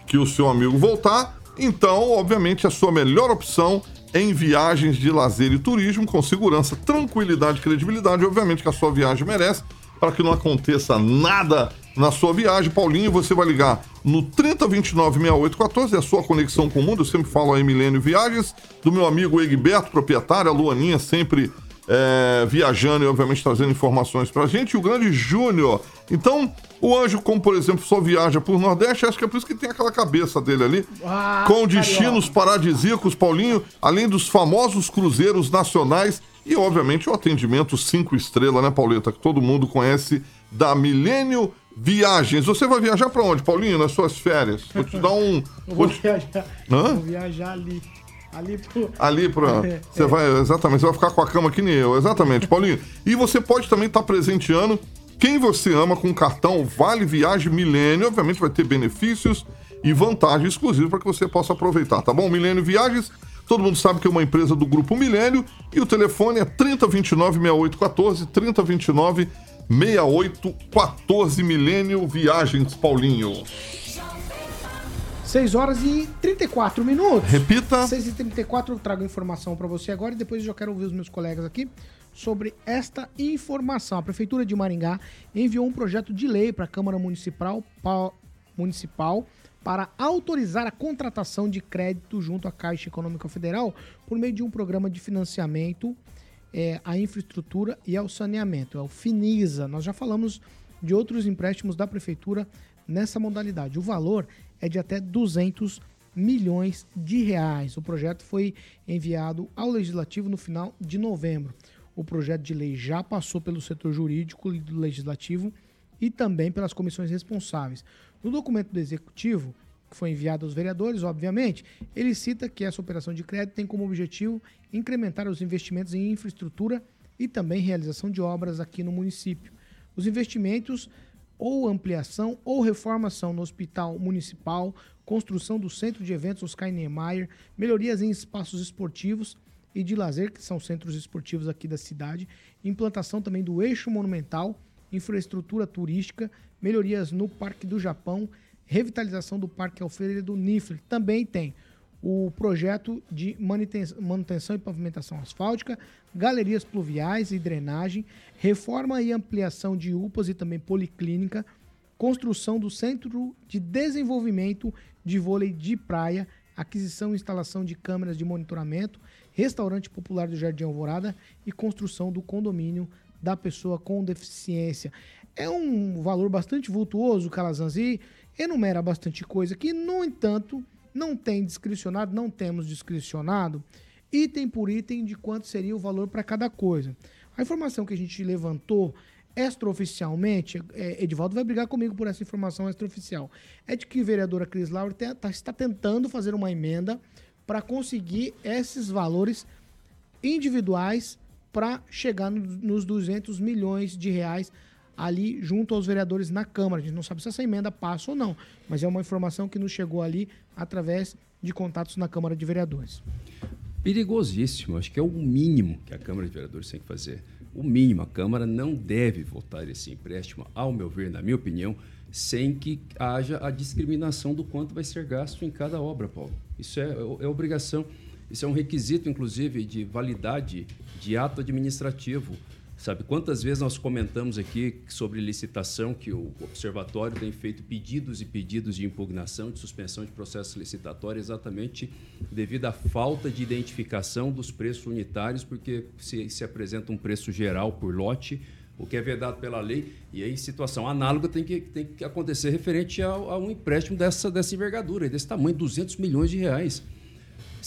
que o seu amigo voltar. Então, obviamente, a sua melhor opção em viagens de lazer e turismo, com segurança, tranquilidade e credibilidade. Obviamente que a sua viagem merece, para que não aconteça nada na sua viagem. Paulinho, você vai ligar no 3029-6814, é a sua conexão com o mundo. Eu sempre falo aí Milênio Viagens, do meu amigo Egberto, proprietário, a Luaninha, sempre é, viajando e, obviamente, trazendo informações pra gente. E o grande Júnior. Então, o Anjo, como por exemplo, só viaja por Nordeste, acho que é por isso que tem aquela cabeça dele ali. Ah, com destinos paradisíacos, Paulinho, além dos famosos cruzeiros nacionais e, obviamente, o atendimento cinco estrelas, né, Pauleta? Que todo mundo conhece da Milênio Viagens. Você vai viajar pra onde, Paulinho, nas suas férias? Vou te dar um. Eu Vou vou te... viajar. Hã? Vou viajar ali. Ali pro. Ali. *laughs* É, Você vai, exatamente, você vai ficar com a cama que nem eu, exatamente, *laughs* Paulinho. E você pode também estar presenteando quem você ama com o cartão Vale Viagem Milênio. Obviamente vai ter benefícios e vantagens exclusivas para que você possa aproveitar, tá bom? Milênio Viagens, todo mundo sabe que é uma empresa do Grupo Milênio e o telefone é 3029-6814, 3029-6814 Milênio Viagens, Paulinho. 6 horas e 34 minutos. Repita. 6 e 34 eu trago informação para você agora e depois eu já quero ouvir os meus colegas aqui sobre esta informação. A Prefeitura de Maringá enviou um projeto de lei para a Câmara Municipal, pa- Municipal para autorizar a contratação de crédito junto à Caixa Econômica Federal por meio de um programa de financiamento é, à infraestrutura e ao saneamento. É o FINISA. Nós já falamos de outros empréstimos da Prefeitura nessa modalidade. O valor é de até 200 milhões de reais. O projeto foi enviado ao Legislativo no final de novembro. O projeto de lei já passou pelo setor jurídico e do Legislativo e também pelas comissões responsáveis. No documento do Executivo, que foi enviado aos vereadores, obviamente, ele cita que essa operação de crédito tem como objetivo incrementar os investimentos em infraestrutura e também realização de obras aqui no município. Os investimentos ou ampliação ou reformação no hospital municipal, construção do centro de eventos Oscar Niemeyer, melhorias em espaços esportivos e de lazer, que são centros esportivos aqui da cidade, implantação também do eixo monumental, infraestrutura turística, melhorias no Parque do Japão, revitalização do Parque Alfreire do Nifler. Também tem o projeto de manuten- manutenção e pavimentação asfáltica, galerias pluviais e drenagem, reforma e ampliação de UPAs e também policlínica, construção do Centro de Desenvolvimento de Vôlei de Praia, aquisição e instalação de câmeras de monitoramento, restaurante popular do Jardim Alvorada e construção do condomínio da pessoa com deficiência. É um valor bastante vultuoso, Calazans, e enumera bastante coisa que, no entanto, não tem discricionado, não temos discricionado item por item de quanto seria o valor para cada coisa. A informação que a gente levantou extraoficialmente, é, Edivaldo vai brigar comigo por essa informação extraoficial, é de que a vereadora Cris Laura te- tá- está tentando fazer uma emenda para conseguir esses valores individuais para chegar no- nos 200 milhões de reais ali junto aos vereadores na Câmara. A gente não sabe se essa emenda passa ou não, mas é uma informação que nos chegou ali através de contatos na Câmara de Vereadores. Perigosíssimo. Acho que é o mínimo que a Câmara de Vereadores tem que fazer. O mínimo. A Câmara não deve votar esse empréstimo, ao meu ver, na minha opinião, sem que haja a discriminação do quanto vai ser gasto em cada obra, Paulo. Isso é, é obrigação. Isso é um requisito, inclusive, de validade de ato administrativo. Sabe quantas vezes nós comentamos aqui sobre licitação que o observatório tem feito pedidos e pedidos de impugnação, de suspensão de processo licitatório, exatamente devido à falta de identificação dos preços unitários, porque se, se apresenta um preço geral por lote, o que é vedado pela lei, e aí situação análoga tem que, tem que acontecer referente a, a um empréstimo dessa, dessa envergadura, desse tamanho, 200 milhões de reais.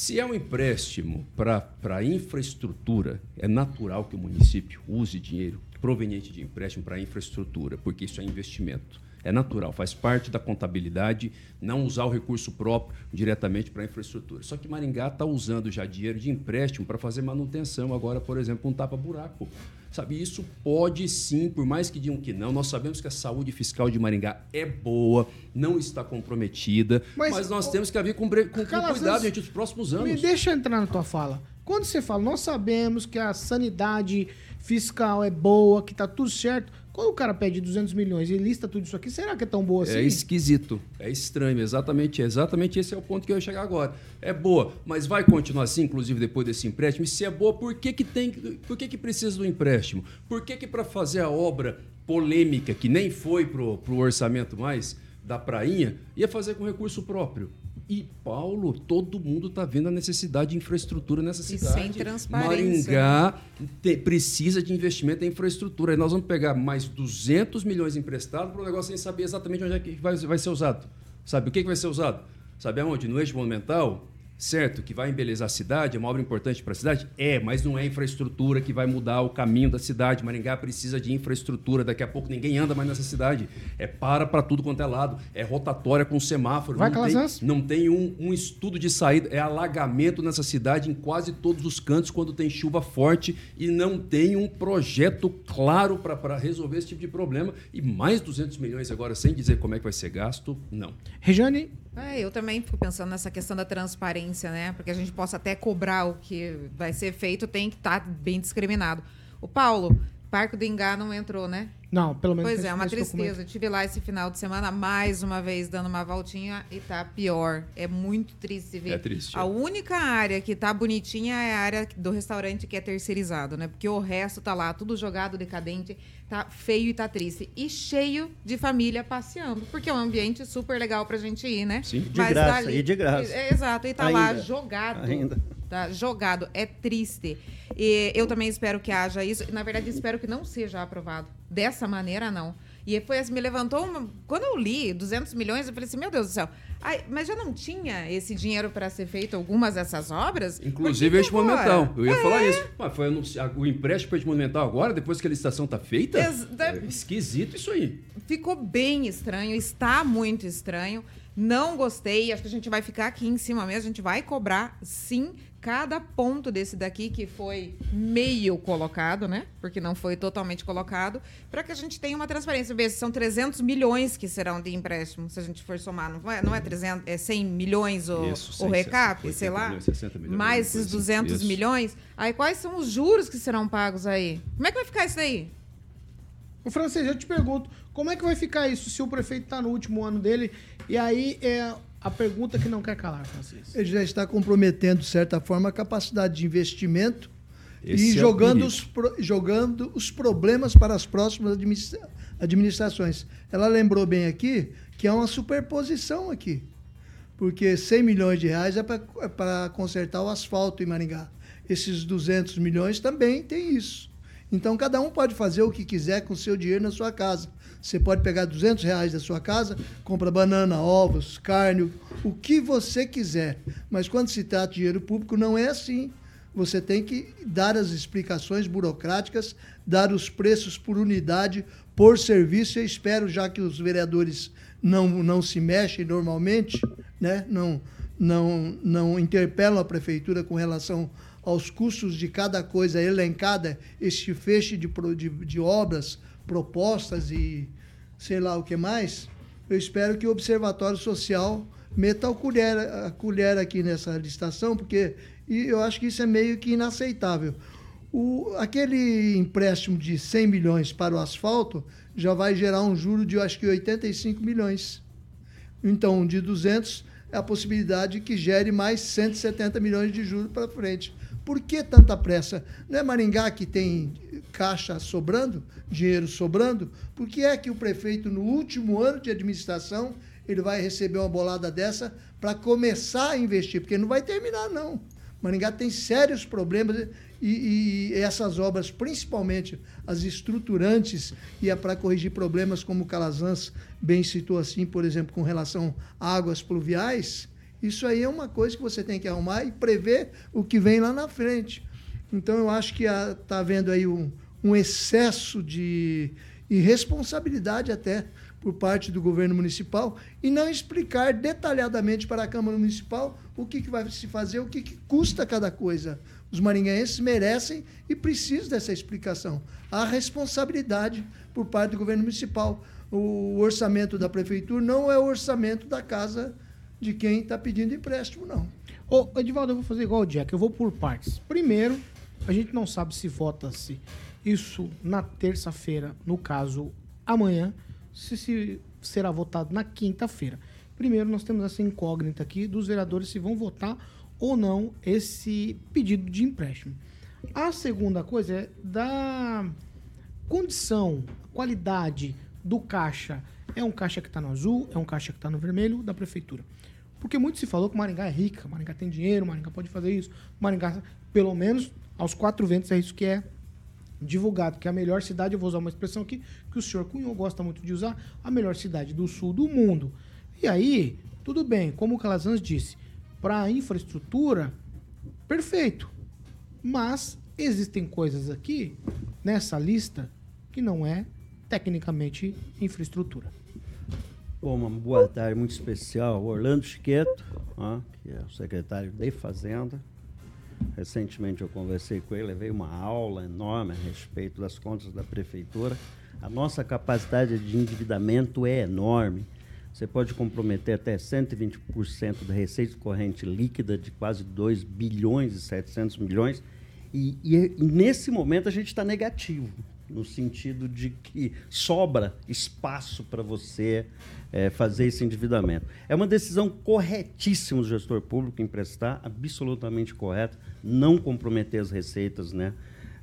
Se é um empréstimo para infraestrutura, é natural que o município use dinheiro proveniente de empréstimo para infraestrutura, porque isso é investimento. É natural, faz parte da contabilidade não usar o recurso próprio diretamente para a infraestrutura. Só que Maringá está usando já dinheiro de empréstimo para fazer manutenção, agora, por exemplo, um tapa-buraco. Sabe, isso pode sim, por mais que digam que não, nós sabemos que a saúde fiscal de Maringá é boa, não está comprometida, mas, mas nós temos que haver com, com, com cuidado, gente, nos próximos anos. Me deixa entrar na tua fala. Quando você fala, nós sabemos que a sanidade fiscal é boa, que está tudo certo, quando o cara pede 200 milhões e lista tudo isso aqui, será que é tão boa assim? É esquisito, é estranho, exatamente, exatamente esse é o ponto que eu ia chegar agora. É boa, mas vai continuar assim, inclusive depois desse empréstimo? E se é boa, por que que tem, por que que precisa do empréstimo? Por que que para fazer a obra polêmica que nem foi pro, pro orçamento mais da prainha, ia fazer com recurso próprio? E, Paulo, todo mundo está vendo a necessidade de infraestrutura nessa cidade. E sem transparência. Maringá te, precisa de investimento em infraestrutura. Aí nós vamos pegar mais 200 milhões emprestados para um negócio sem saber exatamente onde é que vai, vai ser usado. Sabe o que, que vai ser usado? Sabe aonde? No eixo monumental? Certo, que vai embelezar a cidade, é uma obra importante para a cidade? É, mas não é infraestrutura que vai mudar o caminho da cidade. Maringá precisa de infraestrutura. Daqui a pouco ninguém anda mais nessa cidade. É para para tudo quanto é lado. É rotatória com semáforo. Vai, não, tem, não tem um, um estudo de saída. É alagamento nessa cidade em quase todos os cantos quando tem chuva forte e não tem um projeto claro para resolver esse tipo de problema. E mais 200 milhões agora, sem dizer como é que vai ser gasto, não. Rejane, é, eu também fico pensando nessa questão da transparência, né? Porque a gente possa até cobrar o que vai ser feito, tem que estar tá bem discriminado. O Paulo, Parque do Engá não entrou, né? Não, pelo menos. Pois é, uma tristeza. Eu tive lá esse final de semana, mais uma vez, dando uma voltinha e tá pior. É muito triste ver. É triste. A única área que tá bonitinha é a área do restaurante que é terceirizado, né? Porque o resto tá lá, tudo jogado, decadente, tá feio e tá triste. E cheio de família passeando. Porque é um ambiente super legal pra gente ir, né? Sim, de Mas graça. Dali, e de graça. É, exato, e tá Ainda. lá jogado. Ainda tá jogado. É triste. E eu também espero que haja isso. Na verdade, espero que não seja aprovado. Dessa maneira, não. E foi assim, me levantou uma... Quando eu li 200 milhões, eu falei assim, meu Deus do céu. Ai, mas já não tinha esse dinheiro para ser feito algumas dessas obras? Inclusive este monumental. Eu ia é. falar isso. Mas foi anunciado, o empréstimo para este monumental agora, depois que a licitação está feita? Ex é esquisito isso aí. Ficou bem estranho, está muito estranho. Não gostei, acho que a gente vai ficar aqui em cima mesmo, a gente vai cobrar sim cada ponto desse daqui que foi meio colocado, né? Porque não foi totalmente colocado, para que a gente tenha uma transparência. Veja, são 300 milhões que serão de empréstimo, se a gente for somar. Não é, não é 300, é 100 milhões o, Isso, o recap, sei lá. Milhões, 60 milhões, mais esses 200 Isso. milhões. Aí quais são os juros que serão pagos aí? Como é que vai ficar isso daí? O francês, eu te pergunto, como é que vai ficar isso se o prefeito está no último ano dele e aí é, a pergunta que não quer calar, Francisco. Ele já está comprometendo, de certa forma, a capacidade de investimento Esse e é jogando, os pro, jogando os problemas para as próximas administra administrações. Ela lembrou bem aqui que é uma superposição aqui. Porque 100 milhões de reais é para é consertar o asfalto em Maringá. Esses 200 milhões também tem isso. Então, cada um pode fazer o que quiser com o seu dinheiro na sua casa. Você pode pegar 200 reais da sua casa, compra banana, ovos, carne, o que você quiser. Mas quando se trata de dinheiro público, não é assim. Você tem que dar as explicações burocráticas, dar os preços por unidade, por serviço. Eu espero, já que os vereadores não, não se mexem normalmente, né? não, não, não interpelam a prefeitura com relação aos custos de cada coisa elencada, este feixe de, de, de obras propostas e sei lá o que mais, eu espero que o Observatório Social meta a colher, a colher aqui nessa licitação, porque eu acho que isso é meio que inaceitável. O, aquele empréstimo de 100 milhões para o asfalto já vai gerar um juro de, acho que, 85 milhões. Então, de 200 é a possibilidade que gere mais 170 milhões de juros para frente. Por que tanta pressa? Não é Maringá que tem caixa sobrando, dinheiro sobrando? Por que é que o prefeito, no último ano de administração, ele vai receber uma bolada dessa para começar a investir? Porque não vai terminar, não. Maringá tem sérios problemas e, e essas obras, principalmente as estruturantes, e é para corrigir problemas como o Calazans bem citou assim, por exemplo, com relação a águas pluviais, isso aí é uma coisa que você tem que arrumar e prever o que vem lá na frente. Então eu acho que está havendo aí um, um excesso de irresponsabilidade até por parte do governo municipal e não explicar detalhadamente para a Câmara Municipal o que, que vai se fazer, o que, que custa cada coisa. Os maringaenses merecem e precisam dessa explicação. Há responsabilidade por parte do governo municipal. O orçamento da prefeitura não é o orçamento da casa de quem está pedindo empréstimo, não. Ô, Edivaldo, eu vou fazer igual o Jack, eu vou por partes. Primeiro, a gente não sabe se vota-se isso na terça-feira, no caso amanhã, se, se será votado na quinta-feira. Primeiro, nós temos essa incógnita aqui dos vereadores se vão votar ou não esse pedido de empréstimo. A segunda coisa é da condição, qualidade do caixa. É um caixa que está no azul, é um caixa que está no vermelho da prefeitura. Porque muito se falou que Maringá é rica, Maringá tem dinheiro, Maringá pode fazer isso. Maringá, pelo menos, aos quatro ventos é isso que é divulgado, que é a melhor cidade, eu vou usar uma expressão aqui que o senhor Cunhou gosta muito de usar, a melhor cidade do sul do mundo. E aí, tudo bem, como o Calazans disse, para a infraestrutura, perfeito. Mas existem coisas aqui nessa lista que não é tecnicamente infraestrutura. Bom, uma boa tarde muito especial. Orlando Chiqueto, ó, que é o secretário de Fazenda. Recentemente eu conversei com ele, levei uma aula enorme a respeito das contas da prefeitura. A nossa capacidade de endividamento é enorme. Você pode comprometer até 120% da receita corrente líquida de quase 2 bilhões e 700 milhões. E, e, e nesse momento a gente está negativo, no sentido de que sobra espaço para você é, fazer esse endividamento. É uma decisão corretíssima do gestor público emprestar, absolutamente correta, não comprometer as receitas né,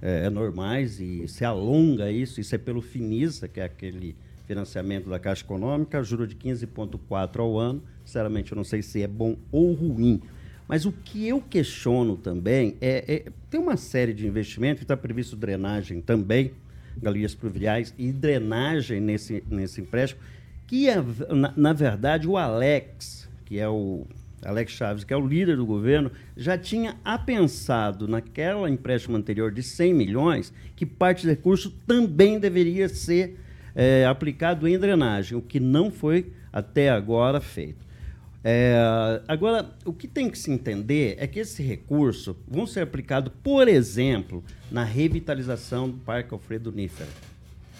é, normais e se alonga isso, isso é pelo FINISA, que é aquele financiamento da Caixa Econômica, juro de 15,4 ao ano. Sinceramente, eu não sei se é bom ou ruim. Mas o que eu questiono também é, é tem uma série de investimentos, está previsto drenagem também, galerias pluviais, e drenagem nesse, nesse empréstimo, que, é, na, na verdade, o Alex, que é o Alex Chaves, que é o líder do governo, já tinha apensado naquela empréstimo anterior de 100 milhões que parte do recurso também deveria ser é, aplicado em drenagem, o que não foi até agora feito. É, agora, o que tem que se entender é que esse recurso vão ser aplicado, por exemplo, na revitalização do Parque Alfredo Nífera.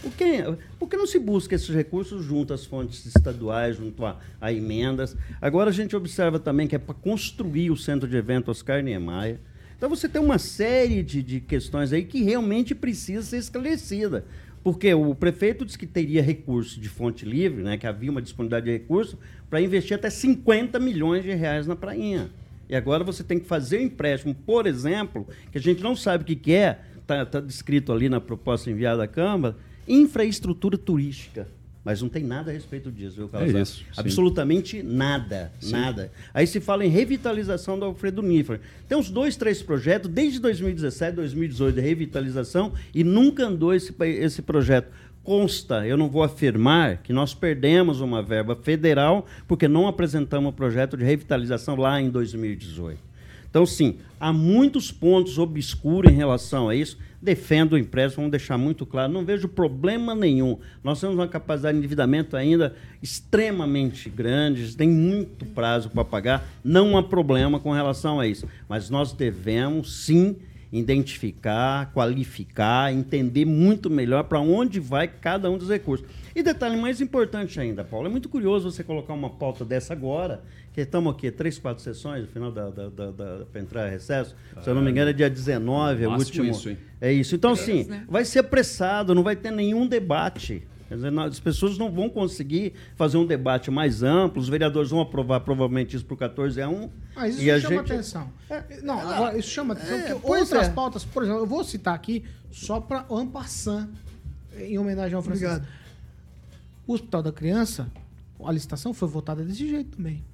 Por que, por que não se busca esses recursos junto às fontes estaduais, junto a, a emendas? Agora a gente observa também que é para construir o centro de evento Oscar Niemeyer. Então você tem uma série de, de questões aí que realmente precisa ser esclarecida. Porque o prefeito disse que teria recurso de fonte livre, né, que havia uma disponibilidade de recurso, para investir até 50 milhões de reais na prainha. E agora você tem que fazer um empréstimo, por exemplo, que a gente não sabe o que, que é, está tá descrito ali na proposta enviada à Câmara, infraestrutura turística. Mas não tem nada a respeito disso, viu, Carlos? É isso. Absolutamente nada, sim. nada. Aí se fala em revitalização do Alfredo Nífer. Tem uns dois, três projetos, desde 2017, 2018, de revitalização, e nunca andou esse, esse projeto. Consta, eu não vou afirmar que nós perdemos uma verba federal porque não apresentamos o projeto de revitalização lá em 2018. Então, sim, há muitos pontos obscuros em relação a isso defendo o empréstimo, vamos deixar muito claro, não vejo problema nenhum. Nós temos uma capacidade de endividamento ainda extremamente grande, tem muito prazo para pagar, não há problema com relação a isso. Mas nós devemos sim identificar, qualificar, entender muito melhor para onde vai cada um dos recursos. E detalhe mais importante ainda, Paulo, é muito curioso você colocar uma pauta dessa agora, estamos aqui, três, quatro sessões, no final da, da, da, da para entrar em recesso. Ah, Se eu não me engano, é dia 19, é o último. Isso, hein? É isso. Então, é, assim, né? vai ser apressado, não vai ter nenhum debate. Quer dizer, as pessoas não vão conseguir fazer um debate mais amplo, os vereadores vão aprovar provavelmente isso por 14 a 1. Ah, isso e a chama gente... atenção. Não, agora, isso chama atenção, É, porque outras é. pautas, por exemplo, eu vou citar aqui só para Ampassan, em homenagem ao Francisco. Obrigado. O Hospital da Criança, a licitação foi votada desse jeito também.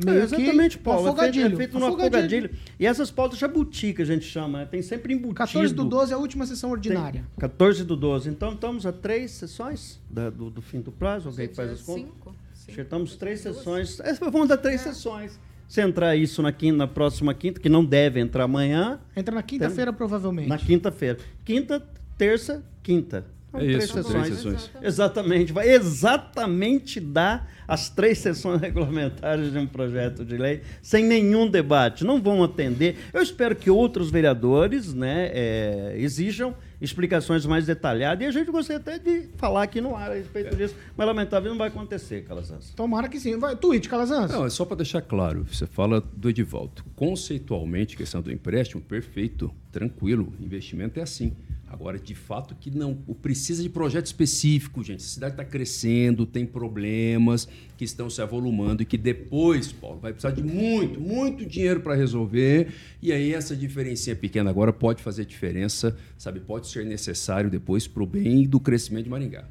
É, Meio exatamente, que Paulo. É feito, afogadilho. é feito numa Afogadilho. afogadilho. E essas pautas jabuti que a gente chama, né? tem sempre embutido. 14 do 12 é a última sessão ordinária. Tem 14 do 12. Então estamos a três sessões da- do, do fim do prazo. Alguém faz as contas? Cinco. Estamos três sessões. É, vamos dar três sessões. Se entrar isso na, quinta, na próxima quinta, que não deve entrar amanhã. Entra na quinta-feira, provavelmente. Na quinta-feira. Quinta, terça, quinta. São É três isso, três sessões. sessões. Exatamente. Vai exatamente dar as três sessões *laughs* regulamentares de um projeto de lei sem nenhum debate. Não vão atender. Eu espero que outros vereadores né, eh, exijam explicações mais detalhadas e a gente gostaria até de falar aqui no ar a respeito disso. Mas, lamentável, não vai acontecer, Calazans. Tomara que sim. Vai, tweet, Calazans. Não, é só para deixar claro. Você fala do Edivaldo. Conceitualmente, questão do empréstimo, perfeito, tranquilo. Investimento é assim. Agora, de fato, que não o precisa de projeto específico, gente. A cidade está crescendo, tem problemas que estão se avolumando e que depois, Paulo, vai precisar de muito, muito dinheiro para resolver. E aí essa diferencinha pequena agora pode fazer diferença, sabe? Pode ser necessário depois para o bem do crescimento de Maringá.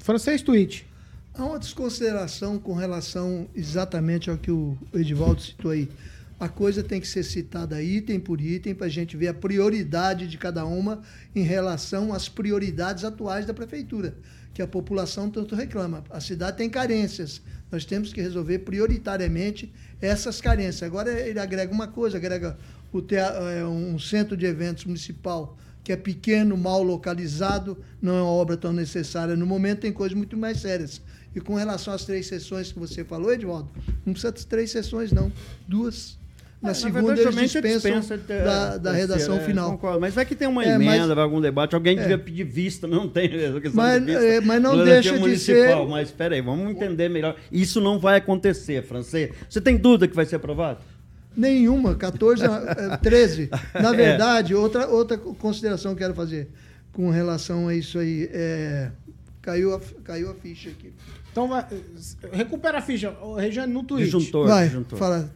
Francês, tweet. Há uma desconsideração com relação exatamente ao que o Edivaldo citou aí. A coisa tem que ser citada item por item para a gente ver a prioridade de cada uma em relação às prioridades atuais da prefeitura, que a população tanto reclama. A cidade tem carências. Nós temos que resolver prioritariamente essas carências. Agora ele agrega uma coisa, agrega é, um centro de eventos municipal que é pequeno, mal localizado, não é uma obra tão necessária no momento, tem coisas muito mais sérias. E com relação às três sessões que você falou, Edvaldo, não precisa de três sessões, não. Duas. Na, É, Na segunda, verdade, eles dispensam dispensa da, da é, redação é, final. concordo. Mas vai que tem uma É, mas- emenda, vai algum debate, alguém É. devia pedir vista, não tem Mas, de vista. é, mas não deixa de ser- Mas espera aí, vamos entender melhor. Isso não vai acontecer, francês. Você tem dúvida que vai ser aprovado? Nenhuma, 14, a- eh, 13. Na É. verdade, outra, outra consideração que eu quero fazer com relação a isso aí. É, caiu, a, caiu a ficha aqui. Então vai. Recupera a ficha. Regiane, no tweet. Disjuntor, Vai, disjuntor. fala,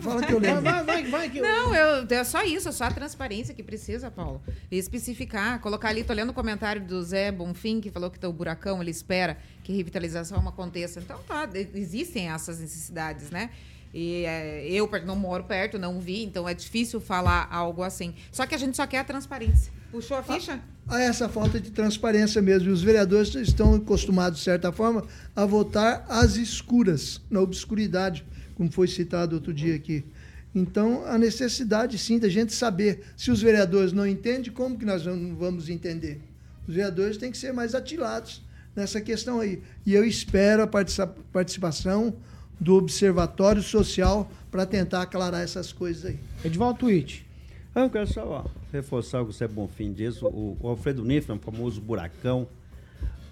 fala que eu lembro. vai, vai, vai. Que Não, eu, é só isso, é só a transparência que precisa, Paulo. E especificar, colocar ali, tô lendo o comentário do Zé Bonfim, que falou que tá o buracão, ele espera que a revitalização aconteça. Então tá, existem essas necessidades, né? E é, eu não moro perto, não vi, então é difícil falar algo assim. Só que a gente só quer a transparência. Puxou a ficha? Há essa falta de transparência mesmo. E os vereadores estão acostumados, de certa forma, a votar às escuras, na obscuridade, como foi citado outro dia aqui. Então, a necessidade, sim, da gente saber. Se os vereadores não entendem, como que nós não vamos entender? Os vereadores têm que ser mais atilados nessa questão aí. E eu espero a participa- participação do Observatório Social para tentar aclarar essas coisas aí. Edivaldo, tweet. Ah, Eu quero só ó, reforçar o que você é Bonfim diz. O, o Alfredo Nifra, o famoso buracão,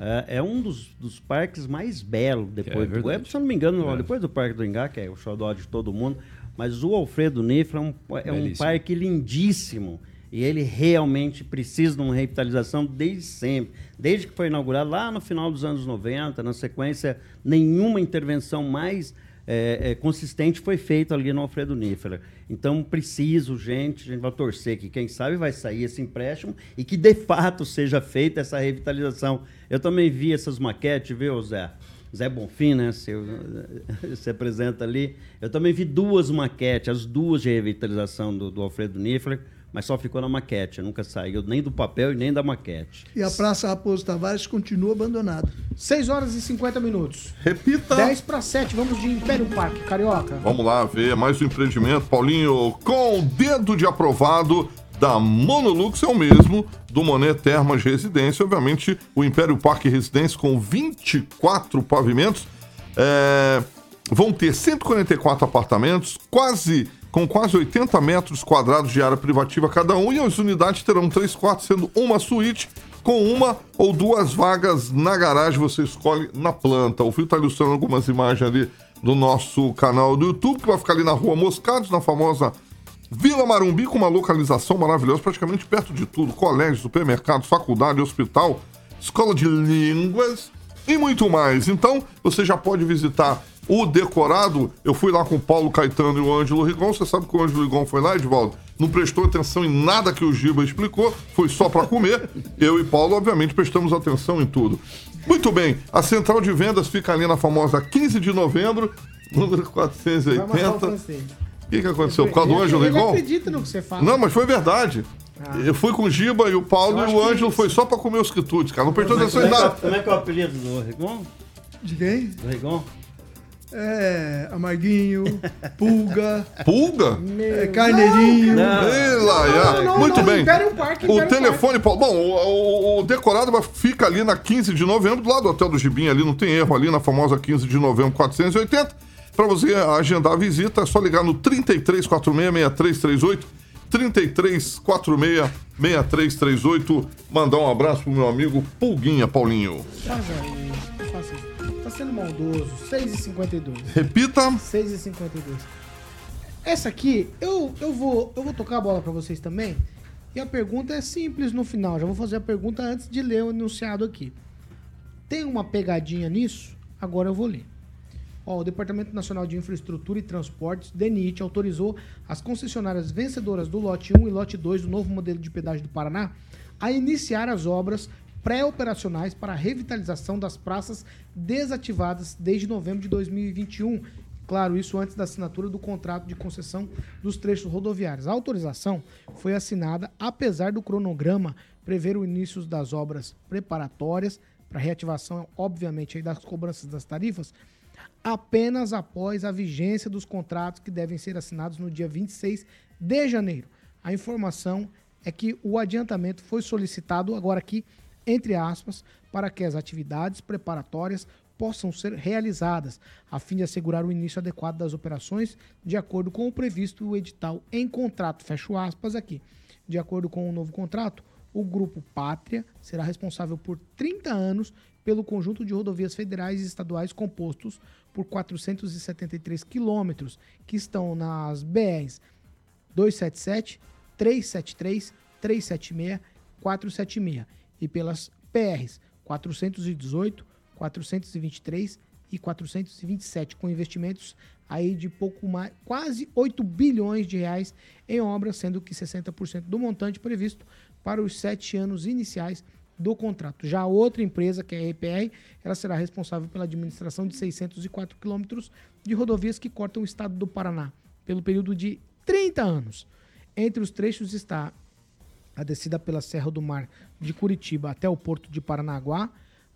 é, é um dos, dos parques mais belos depois É do verdade. Web. Se eu não me engano, É. depois do Parque do Ingá, que é o xodó de todo mundo. Mas o Alfredo Nifra é um, é um parque lindíssimo. E ele realmente precisa de uma revitalização desde sempre. Desde que foi inaugurado lá no final dos anos 90, na sequência, nenhuma intervenção mais é, é, consistente foi feita ali no Alfredo Nífera. Então, preciso, gente, a gente vai torcer que, quem sabe, vai sair esse empréstimo e que, de fato, seja feita essa revitalização. Eu também vi essas maquetes, viu, Zé? Zé Bonfim, né? Se, *laughs* se apresenta ali. Eu também vi duas maquetes, as duas de revitalização do, do Alfredo Niffler, mas só ficou na maquete, nunca saiu nem do papel e nem da maquete. E a Praça Raposo Tavares continua abandonada. 6 horas e 50 minutos. Repita. 10 para 7, vamos de Império Parque, Carioca. Vamos lá ver mais um empreendimento, Paulinho, com o dedo de aprovado da Monolux, é o mesmo do Monet Termas Residência, obviamente o Império Parque Residência com 24 pavimentos, é, vão ter 144 apartamentos, quase com quase 80 metros quadrados de área privativa cada um, e as unidades terão três quartos, sendo uma suíte com uma ou duas vagas na garagem, você escolhe na planta. O Fio está ilustrando algumas imagens ali do nosso canal do YouTube, que vai ficar ali na rua Moscados, na famosa Vila Marumbi, com uma localização maravilhosa, praticamente perto de tudo: colégio, supermercado, faculdade, hospital. escola de línguas e muito mais. Então, você já pode visitar o decorado. Eu fui lá com o Paulo Caetano e o Ângelo Rigon. Você sabe que o Ângelo Rigon foi lá, Edvaldo? Não prestou atenção em nada que o Giba explicou, foi só para comer. *laughs* Eu e Paulo, obviamente, prestamos atenção em tudo. Muito bem, a central de vendas fica ali na famosa 15 de novembro, número 480. O que, que aconteceu? Por causa do Ângelo Rigon? acredita no que você fala. Não, mas foi verdade. Eu fui com o Giba e o Paulo Eu e o que Ângelo foi só pra comer os quitutes, cara. Não prestou é, atenção em é, nada. como é que é o apelido do Rigon? De quem? Do Rigon? É, Amarguinho, Pulga. *laughs* Pulga? É, carneirinho. Ei, Laia. Não, não, Muito não, bem. Império Parque, O telefone, Paulo. Bom, o, o- o decorado fica ali na 15 de novembro, do lado do Hotel do Gibim, ali, não tem erro, ali na famosa 15 de novembro 480. Para você agendar a visita, é só ligar no 3346-6338. 3346-6338. Mandar um abraço pro meu amigo Pulguinha, Paulinho. Tá sendo maldoso. 6h52. Repita. 6h52. Essa aqui, eu, eu, vou, eu vou tocar a bola pra vocês também. E a pergunta é simples no final. Já vou fazer a pergunta antes de ler o enunciado aqui. Tem uma pegadinha nisso? Agora eu vou ler. Ó, o Departamento Nacional de Infraestrutura e Transportes, DENIT, autorizou as concessionárias vencedoras do lote 1 e lote 2 do novo modelo de pedágio do Paraná a iniciar as obras pré-operacionais para a revitalização das praças desativadas desde novembro de 2021. Claro, isso antes da assinatura do contrato de concessão dos trechos rodoviários. A autorização foi assinada apesar do cronograma prever o início das obras preparatórias para reativação, obviamente, das cobranças das tarifas, apenas após a vigência dos contratos que devem ser assinados no dia 26 de janeiro. A informação é que o adiantamento foi solicitado agora aqui, entre aspas, para que as atividades preparatórias possam ser realizadas, a fim de assegurar o início adequado das operações, de acordo com o previsto edital em contrato, fecho aspas aqui. De acordo com o novo contrato, o Grupo Pátria será responsável por 30 anos pelo conjunto de rodovias federais e estaduais compostos por 473 quilômetros, que estão nas BRs 277, 373, 376, 476 e pelas PRs 418, 423 e 427, com investimentos aí de pouco mais, quase 8 bilhões de reais em obras, sendo que 60% do montante previsto para os sete anos iniciais do contrato. Já a outra empresa, que é a EPR, ela será responsável pela administração de 604 quilômetros de rodovias que cortam o estado do Paraná, pelo período de 30 anos. Entre os trechos está a descida pela Serra do Mar de Curitiba até o porto de Paranaguá,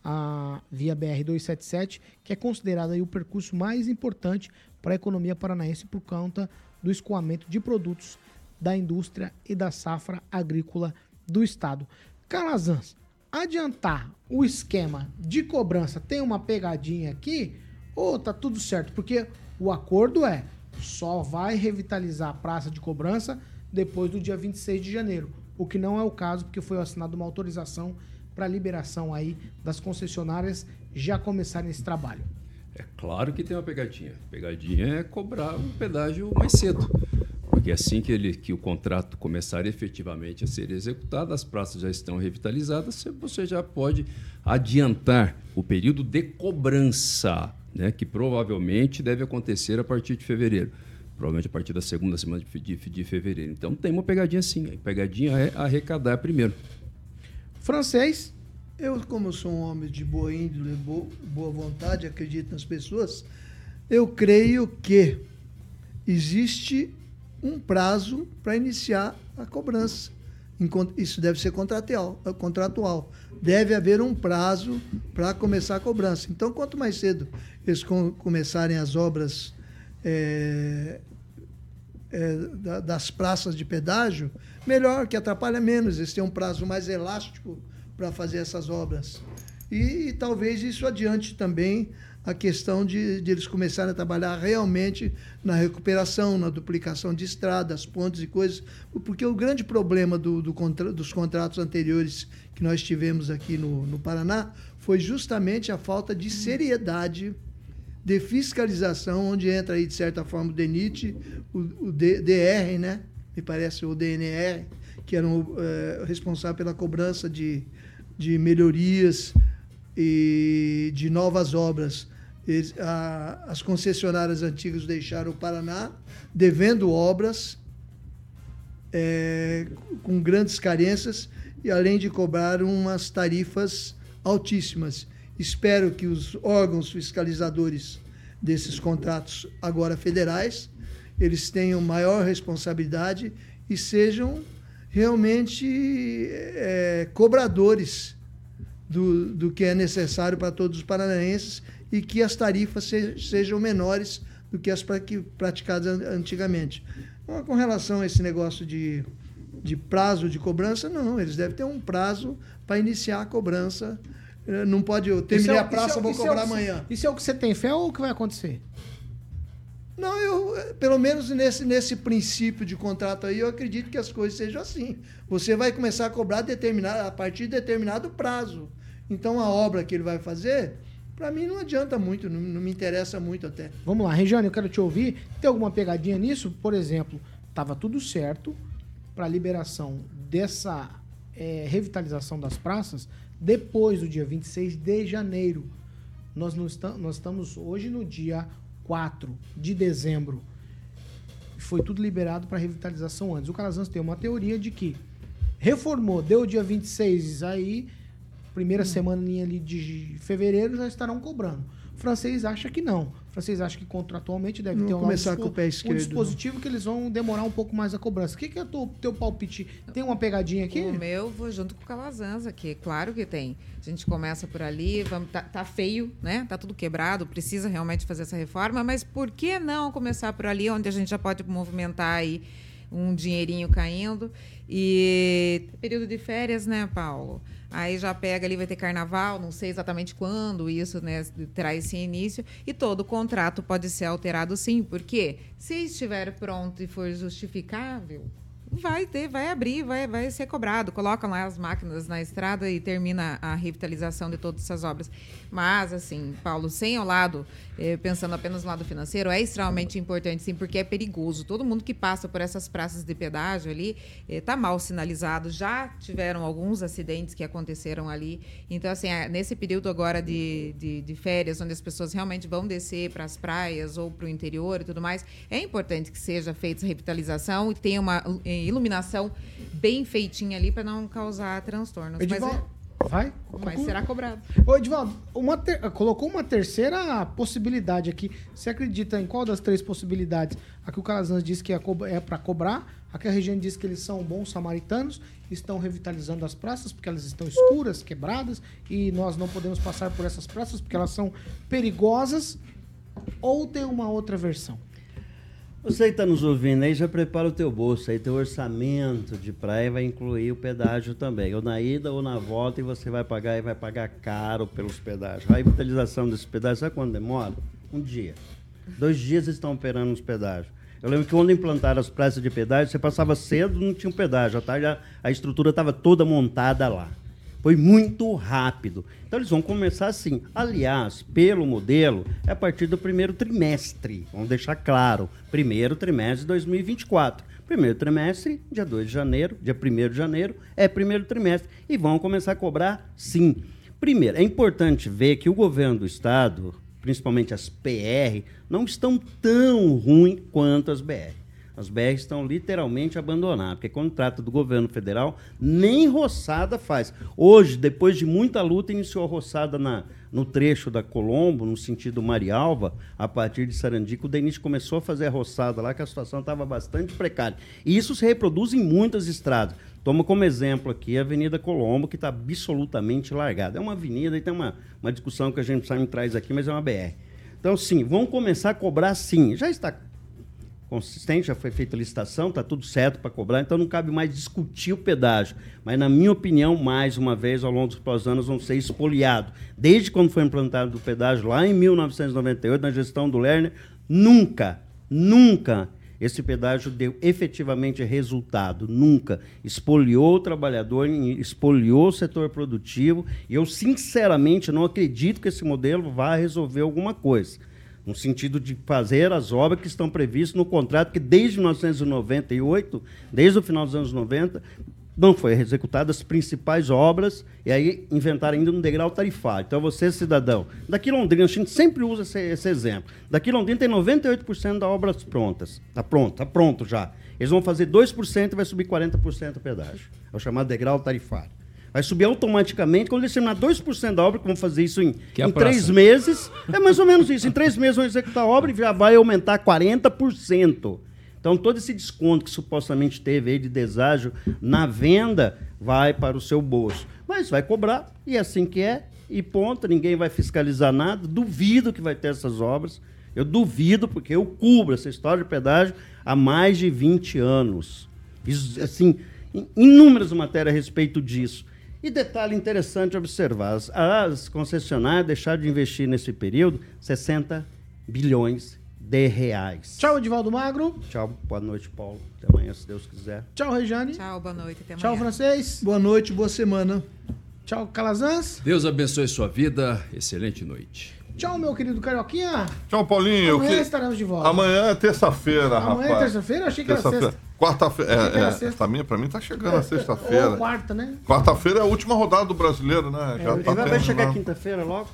a via BR-277, que é considerada o percurso mais importante para a economia paranaense por conta do escoamento de produtos da indústria e da safra agrícola do estado. Calazans, adiantar o esquema de cobrança tem uma pegadinha aqui ou tá tudo certo? Porque o acordo é só vai revitalizar a praça de cobrança depois do dia 26 de janeiro, o que não é o caso porque foi assinada uma autorização para liberação aí das concessionárias já começarem esse trabalho. É claro que tem uma pegadinha. Pegadinha é cobrar o pedágio mais cedo. Porque assim que, ele, que o contrato começar efetivamente a ser executado, as praças já estão revitalizadas, você já pode adiantar o período de cobrança, né, que provavelmente deve acontecer a partir de fevereiro. Provavelmente a partir da segunda semana de, de, de fevereiro. Então tem uma pegadinha sim. A pegadinha é arrecadar primeiro. Francês. Eu, como sou um homem de boa índole, bo- boa vontade, acredito nas pessoas, eu creio que existe um prazo para iniciar a cobrança. Isso deve ser contratual, eh, contratual. Deve haver um prazo para começar a cobrança. Então, quanto mais cedo eles com- começarem as obras eh, da- das praças de pedágio, melhor, que atrapalha menos. Eles têm um prazo mais elástico para fazer essas obras. E, e talvez isso adiante também a questão de, de eles começarem a trabalhar realmente na recuperação, na duplicação de estradas, pontes e coisas, porque o grande problema do, do contra- dos contratos anteriores que nós tivemos aqui no, no Paraná foi justamente a falta de seriedade de fiscalização, onde entra aí, de certa forma, o DENIT, o, o DR, né? Me parece o DNR, que eram eh, responsáveis pela cobrança de, de melhorias e de novas obras. Eles, a, as concessionárias antigas deixaram o Paraná devendo obras é, com grandes carências e além de cobrar umas tarifas altíssimas. Espero que os órgãos fiscalizadores desses contratos agora federais eles tenham maior responsabilidade e sejam realmente é, cobradores do, do que é necessário para todos os paranaenses e que as tarifas se, sejam menores do que as praticadas antigamente. Então, com relação a esse negócio de, de prazo de cobrança, não, eles devem ter um prazo para iniciar a cobrança. Eh, não pode, eu terminei é- a praça, é- vou é cobrar que- amanhã. Isso é o que você tem fé ou o que vai acontecer? Não, eu, eh, pelo menos nesse, nesse princípio de contrato aí, eu acredito que as coisas sejam assim. Você vai começar a cobrar determinado, a partir de determinado prazo. Então, a obra que ele vai fazer, para mim não adianta muito, não, não me interessa muito até. Vamos lá, Regiane, eu quero te ouvir. Tem alguma pegadinha nisso? Por exemplo, estava tudo certo para a liberação dessa eh, revitalização das praças depois do dia 26 de janeiro. Nós, não estamos, nós estamos hoje no dia 4 de dezembro. Foi tudo liberado para revitalização antes. O Calazans tem uma teoria de que reformou, deu o dia 26, aí primeira semana ali de fevereiro já estarão cobrando. O francês acha que não. O francês acha que contratualmente deve Não ter um, começar com o pé um esquerdo, dispositivo que eles vão demorar um pouco mais a cobrança. O que, que é o teu, teu palpite? Tem uma pegadinha aqui? O meu, vou junto com o Calazans aqui. Claro que tem. A gente começa por ali, vamos, tá, tá feio, né? Tá tudo quebrado, precisa realmente fazer essa reforma, mas por que não começar por ali, onde a gente já pode movimentar aí um dinheirinho caindo? E período de férias, né, Paulo? Aí já pega ali, vai ter carnaval, não sei exatamente quando isso né, terá esse início. E todo contrato pode ser alterado sim, porque se estiver pronto e for justificável, vai ter, vai abrir, vai, vai ser cobrado. Colocam lá as máquinas na estrada e termina a revitalização de todas essas obras. Mas, assim, Paulo, sem o lado, eh, pensando apenas no lado financeiro, é extremamente importante, sim, porque é perigoso. Todo mundo que passa por essas praças de pedágio ali está mal sinalizado. Já tiveram alguns acidentes que aconteceram ali. Então, assim, é, nesse período agora de, de, de férias, onde as pessoas realmente vão descer para as praias ou para o interior e tudo mais, é importante que seja feita essa revitalização e tenha uma eh, iluminação bem feitinha ali para não causar transtornos. Mas, Edivaldo, é- vai? mas será cobrado. Ô, Edivaldo, uma ter- colocou uma terceira possibilidade aqui. Você acredita em qual das três possibilidades? A que o Calazans disse que é, co- é para cobrar, a que a região diz que eles são bons samaritanos, estão revitalizando as praças porque elas estão escuras, quebradas, e nós não podemos passar por essas praças porque elas são perigosas, ou tem uma outra versão? Você que está nos ouvindo aí, já prepara o teu bolso aí, teu orçamento de praia vai incluir o pedágio também. Ou na ida ou na volta, e você vai pagar e vai pagar caro pelos pedágios. A revitalização desse pedágio, sabe quando demora? Um dia. Dois dias estão operando os pedágios. Eu lembro que quando implantaram as praças de pedágio, você passava cedo, não tinha um pedágio. À tarde a, a estrutura estava toda montada lá. Foi muito rápido. Então eles vão começar assim. Aliás, pelo modelo, é a partir do primeiro trimestre. Vamos deixar claro. Primeiro trimestre de 2024. Primeiro trimestre, dia 2 de janeiro, dia 1 de janeiro, é primeiro trimestre. E vão começar a cobrar sim. Primeiro, é importante ver que o governo do estado, principalmente as PR, não estão tão ruim quanto as BR. As BR estão literalmente abandonadas, porque quando trata do governo federal, nem roçada faz. Hoje, depois de muita luta, iniciou a roçada na, no trecho da Colombo, no sentido Marialva, a partir de Sarandico. O Denis começou a fazer a roçada lá, que a situação estava bastante precária. E isso se reproduz em muitas estradas. Toma como exemplo aqui a Avenida Colombo, que está absolutamente largada. É uma avenida e tem uma, uma discussão que a gente sabe traz aqui, mas é uma BR. Então, sim, vão começar a cobrar sim. Já está consistente, já foi feita a licitação, está tudo certo para cobrar, então não cabe mais discutir o pedágio. Mas, na minha opinião, mais uma vez, ao longo dos próximos anos, vão ser espoliados. Desde quando foi implantado o pedágio, lá em 1998, na gestão do Lerner, nunca, nunca esse pedágio deu efetivamente resultado. Nunca. Espoliou o trabalhador, espoliou o setor produtivo, e eu, sinceramente, não acredito que esse modelo vá resolver alguma coisa no sentido de fazer as obras que estão previstas no contrato, que desde 1998, desde o final dos anos 90, não foi executado as principais obras, e aí inventaram ainda um degrau tarifário. Então, você, cidadão, daqui Londrina, a gente sempre usa esse, esse exemplo. Daqui Londrina tem 98% das obras prontas. Está pronto, está pronto já. Eles vão fazer 2% e vai subir 40% o pedágio. É o chamado degrau tarifário. Vai subir automaticamente quando eles terminar 2% da obra, que vão fazer isso em, é em três meses. É mais ou menos isso. Em três meses vão executar a obra e já vai aumentar 40%. Então, todo esse desconto que supostamente teve aí de deságio na venda vai para o seu bolso. Mas vai cobrar, e é assim que é, e ponto, ninguém vai fiscalizar nada. Duvido que vai ter essas obras. Eu duvido, porque eu cubro essa história de pedágio há mais de 20 anos. Fiz, assim, in- inúmeras matérias a respeito disso. E detalhe interessante observar: as, as concessionárias deixaram de investir nesse período 60 bilhões de reais. Tchau, Edivaldo Magro. Tchau, boa noite, Paulo. Até amanhã, se Deus quiser. Tchau, Rejane. Tchau, boa noite. Até Tchau, amanhã. francês. Boa noite, boa semana. Tchau, Calazans. Deus abençoe sua vida. Excelente noite. Tchau, meu querido Carioquinha. Tchau, Paulinho. Amanhã que- estaremos de volta. Amanhã é terça-feira, rapaz. Amanhã é terça-feira? Eu achei que era Terça-feira. sexta. Quarta-feira. É, era é, sexta. pra, mim, pra mim tá chegando a Ou sexta-feira. quarta, né? Quarta-feira é a última rodada do brasileiro, né? Já Ele tá vai, chegar terminando. quinta-feira logo?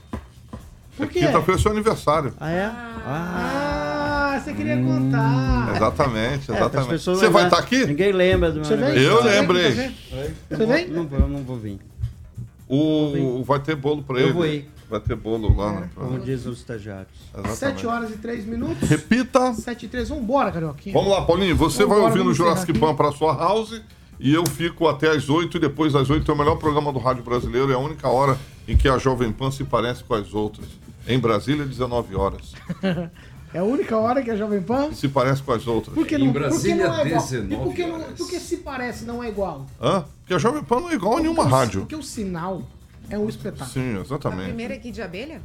Por quê? Quinta-feira é seu aniversário. Ah, é? Ah, você queria contar. Exatamente, É, exatamente. pessoas Você vai estar aqui? Ninguém lembra do meu Você vem? aniversário. Eu lembrei. Você vem? Não vou, eu não vou vir. O, vai ter bolo pra Eu ele. vou ir. Vai ter bolo lá. na- Como dizem os estagiários. Exatamente. 7 horas e 3 minutos. Repita. 7 e 3. Vambora, Carioquinha. Vamos lá, Paulinho. Você Vambora, vai ouvir no Jurassic. Pan para sua house e eu fico até as 8 e depois das 8 é o melhor programa do rádio brasileiro. É a única hora em que a Jovem Pan se parece com as outras. Em Brasília, 19 horas. *laughs* É a única hora que a Jovem Pan. Se parece com as outras. Por que Em não, Brasília, por que não é igual? 19 E por que, não, horas. por que se parece não é igual? Hã? Porque a Jovem Pan não é igual a nenhuma Porque o- rádio. Porque o sinal é um espetáculo. Sim, A exatamente. primeira aqui de abelha?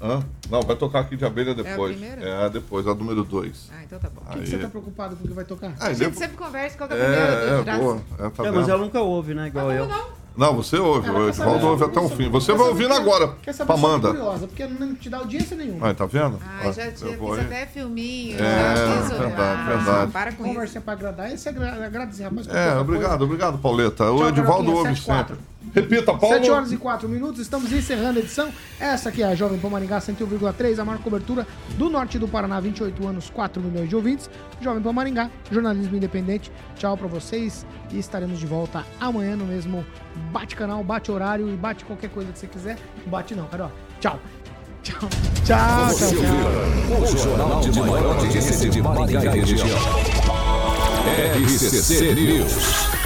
Hã? Não, vai tocar aqui de abelha depois. primeira? É, depois, a número 2. Ah, então tá bom. Por que, que você tá preocupado com o que vai tocar? Ah, A gente depois- sempre conversa é a primeira do É, é, Jurassic. boa. É, tá É, mas ela nunca ouve, né? Igual eu. Não, você ouve. Ela O saber- ouve até o fim. Você vai ouvindo agora. Quer saber Pra só Amanda. curiosa, porque não te dá audiência nenhuma. Aí, tá vendo? Ah, Ó, já vou fiz aí. até filminho. É, já fiz o- verdade, Ah, verdade. Para com isso. Conversinha pra agradar, esse agra- agradecer, rapaz. É, obrigado, obrigado, Pauleta. O Carioquinha, ouve sempre. Repita, Paulo. 7 horas e 4 minutos, estamos encerrando a edição. Essa aqui é a Jovem Pan Maringá 101,3, a maior cobertura do norte do Paraná, 28 anos, 4 milhões de ouvintes. Jovem Pan Maringá, jornalismo independente. Tchau pra vocês e estaremos de volta amanhã no mesmo bate canal, bate horário e bate qualquer coisa que você quiser. Bate não, cara. ó. Tchau. Tchau. Tchau, Você tchau, tchau. o jornal de maior audiência de Maringá e região. RCC News.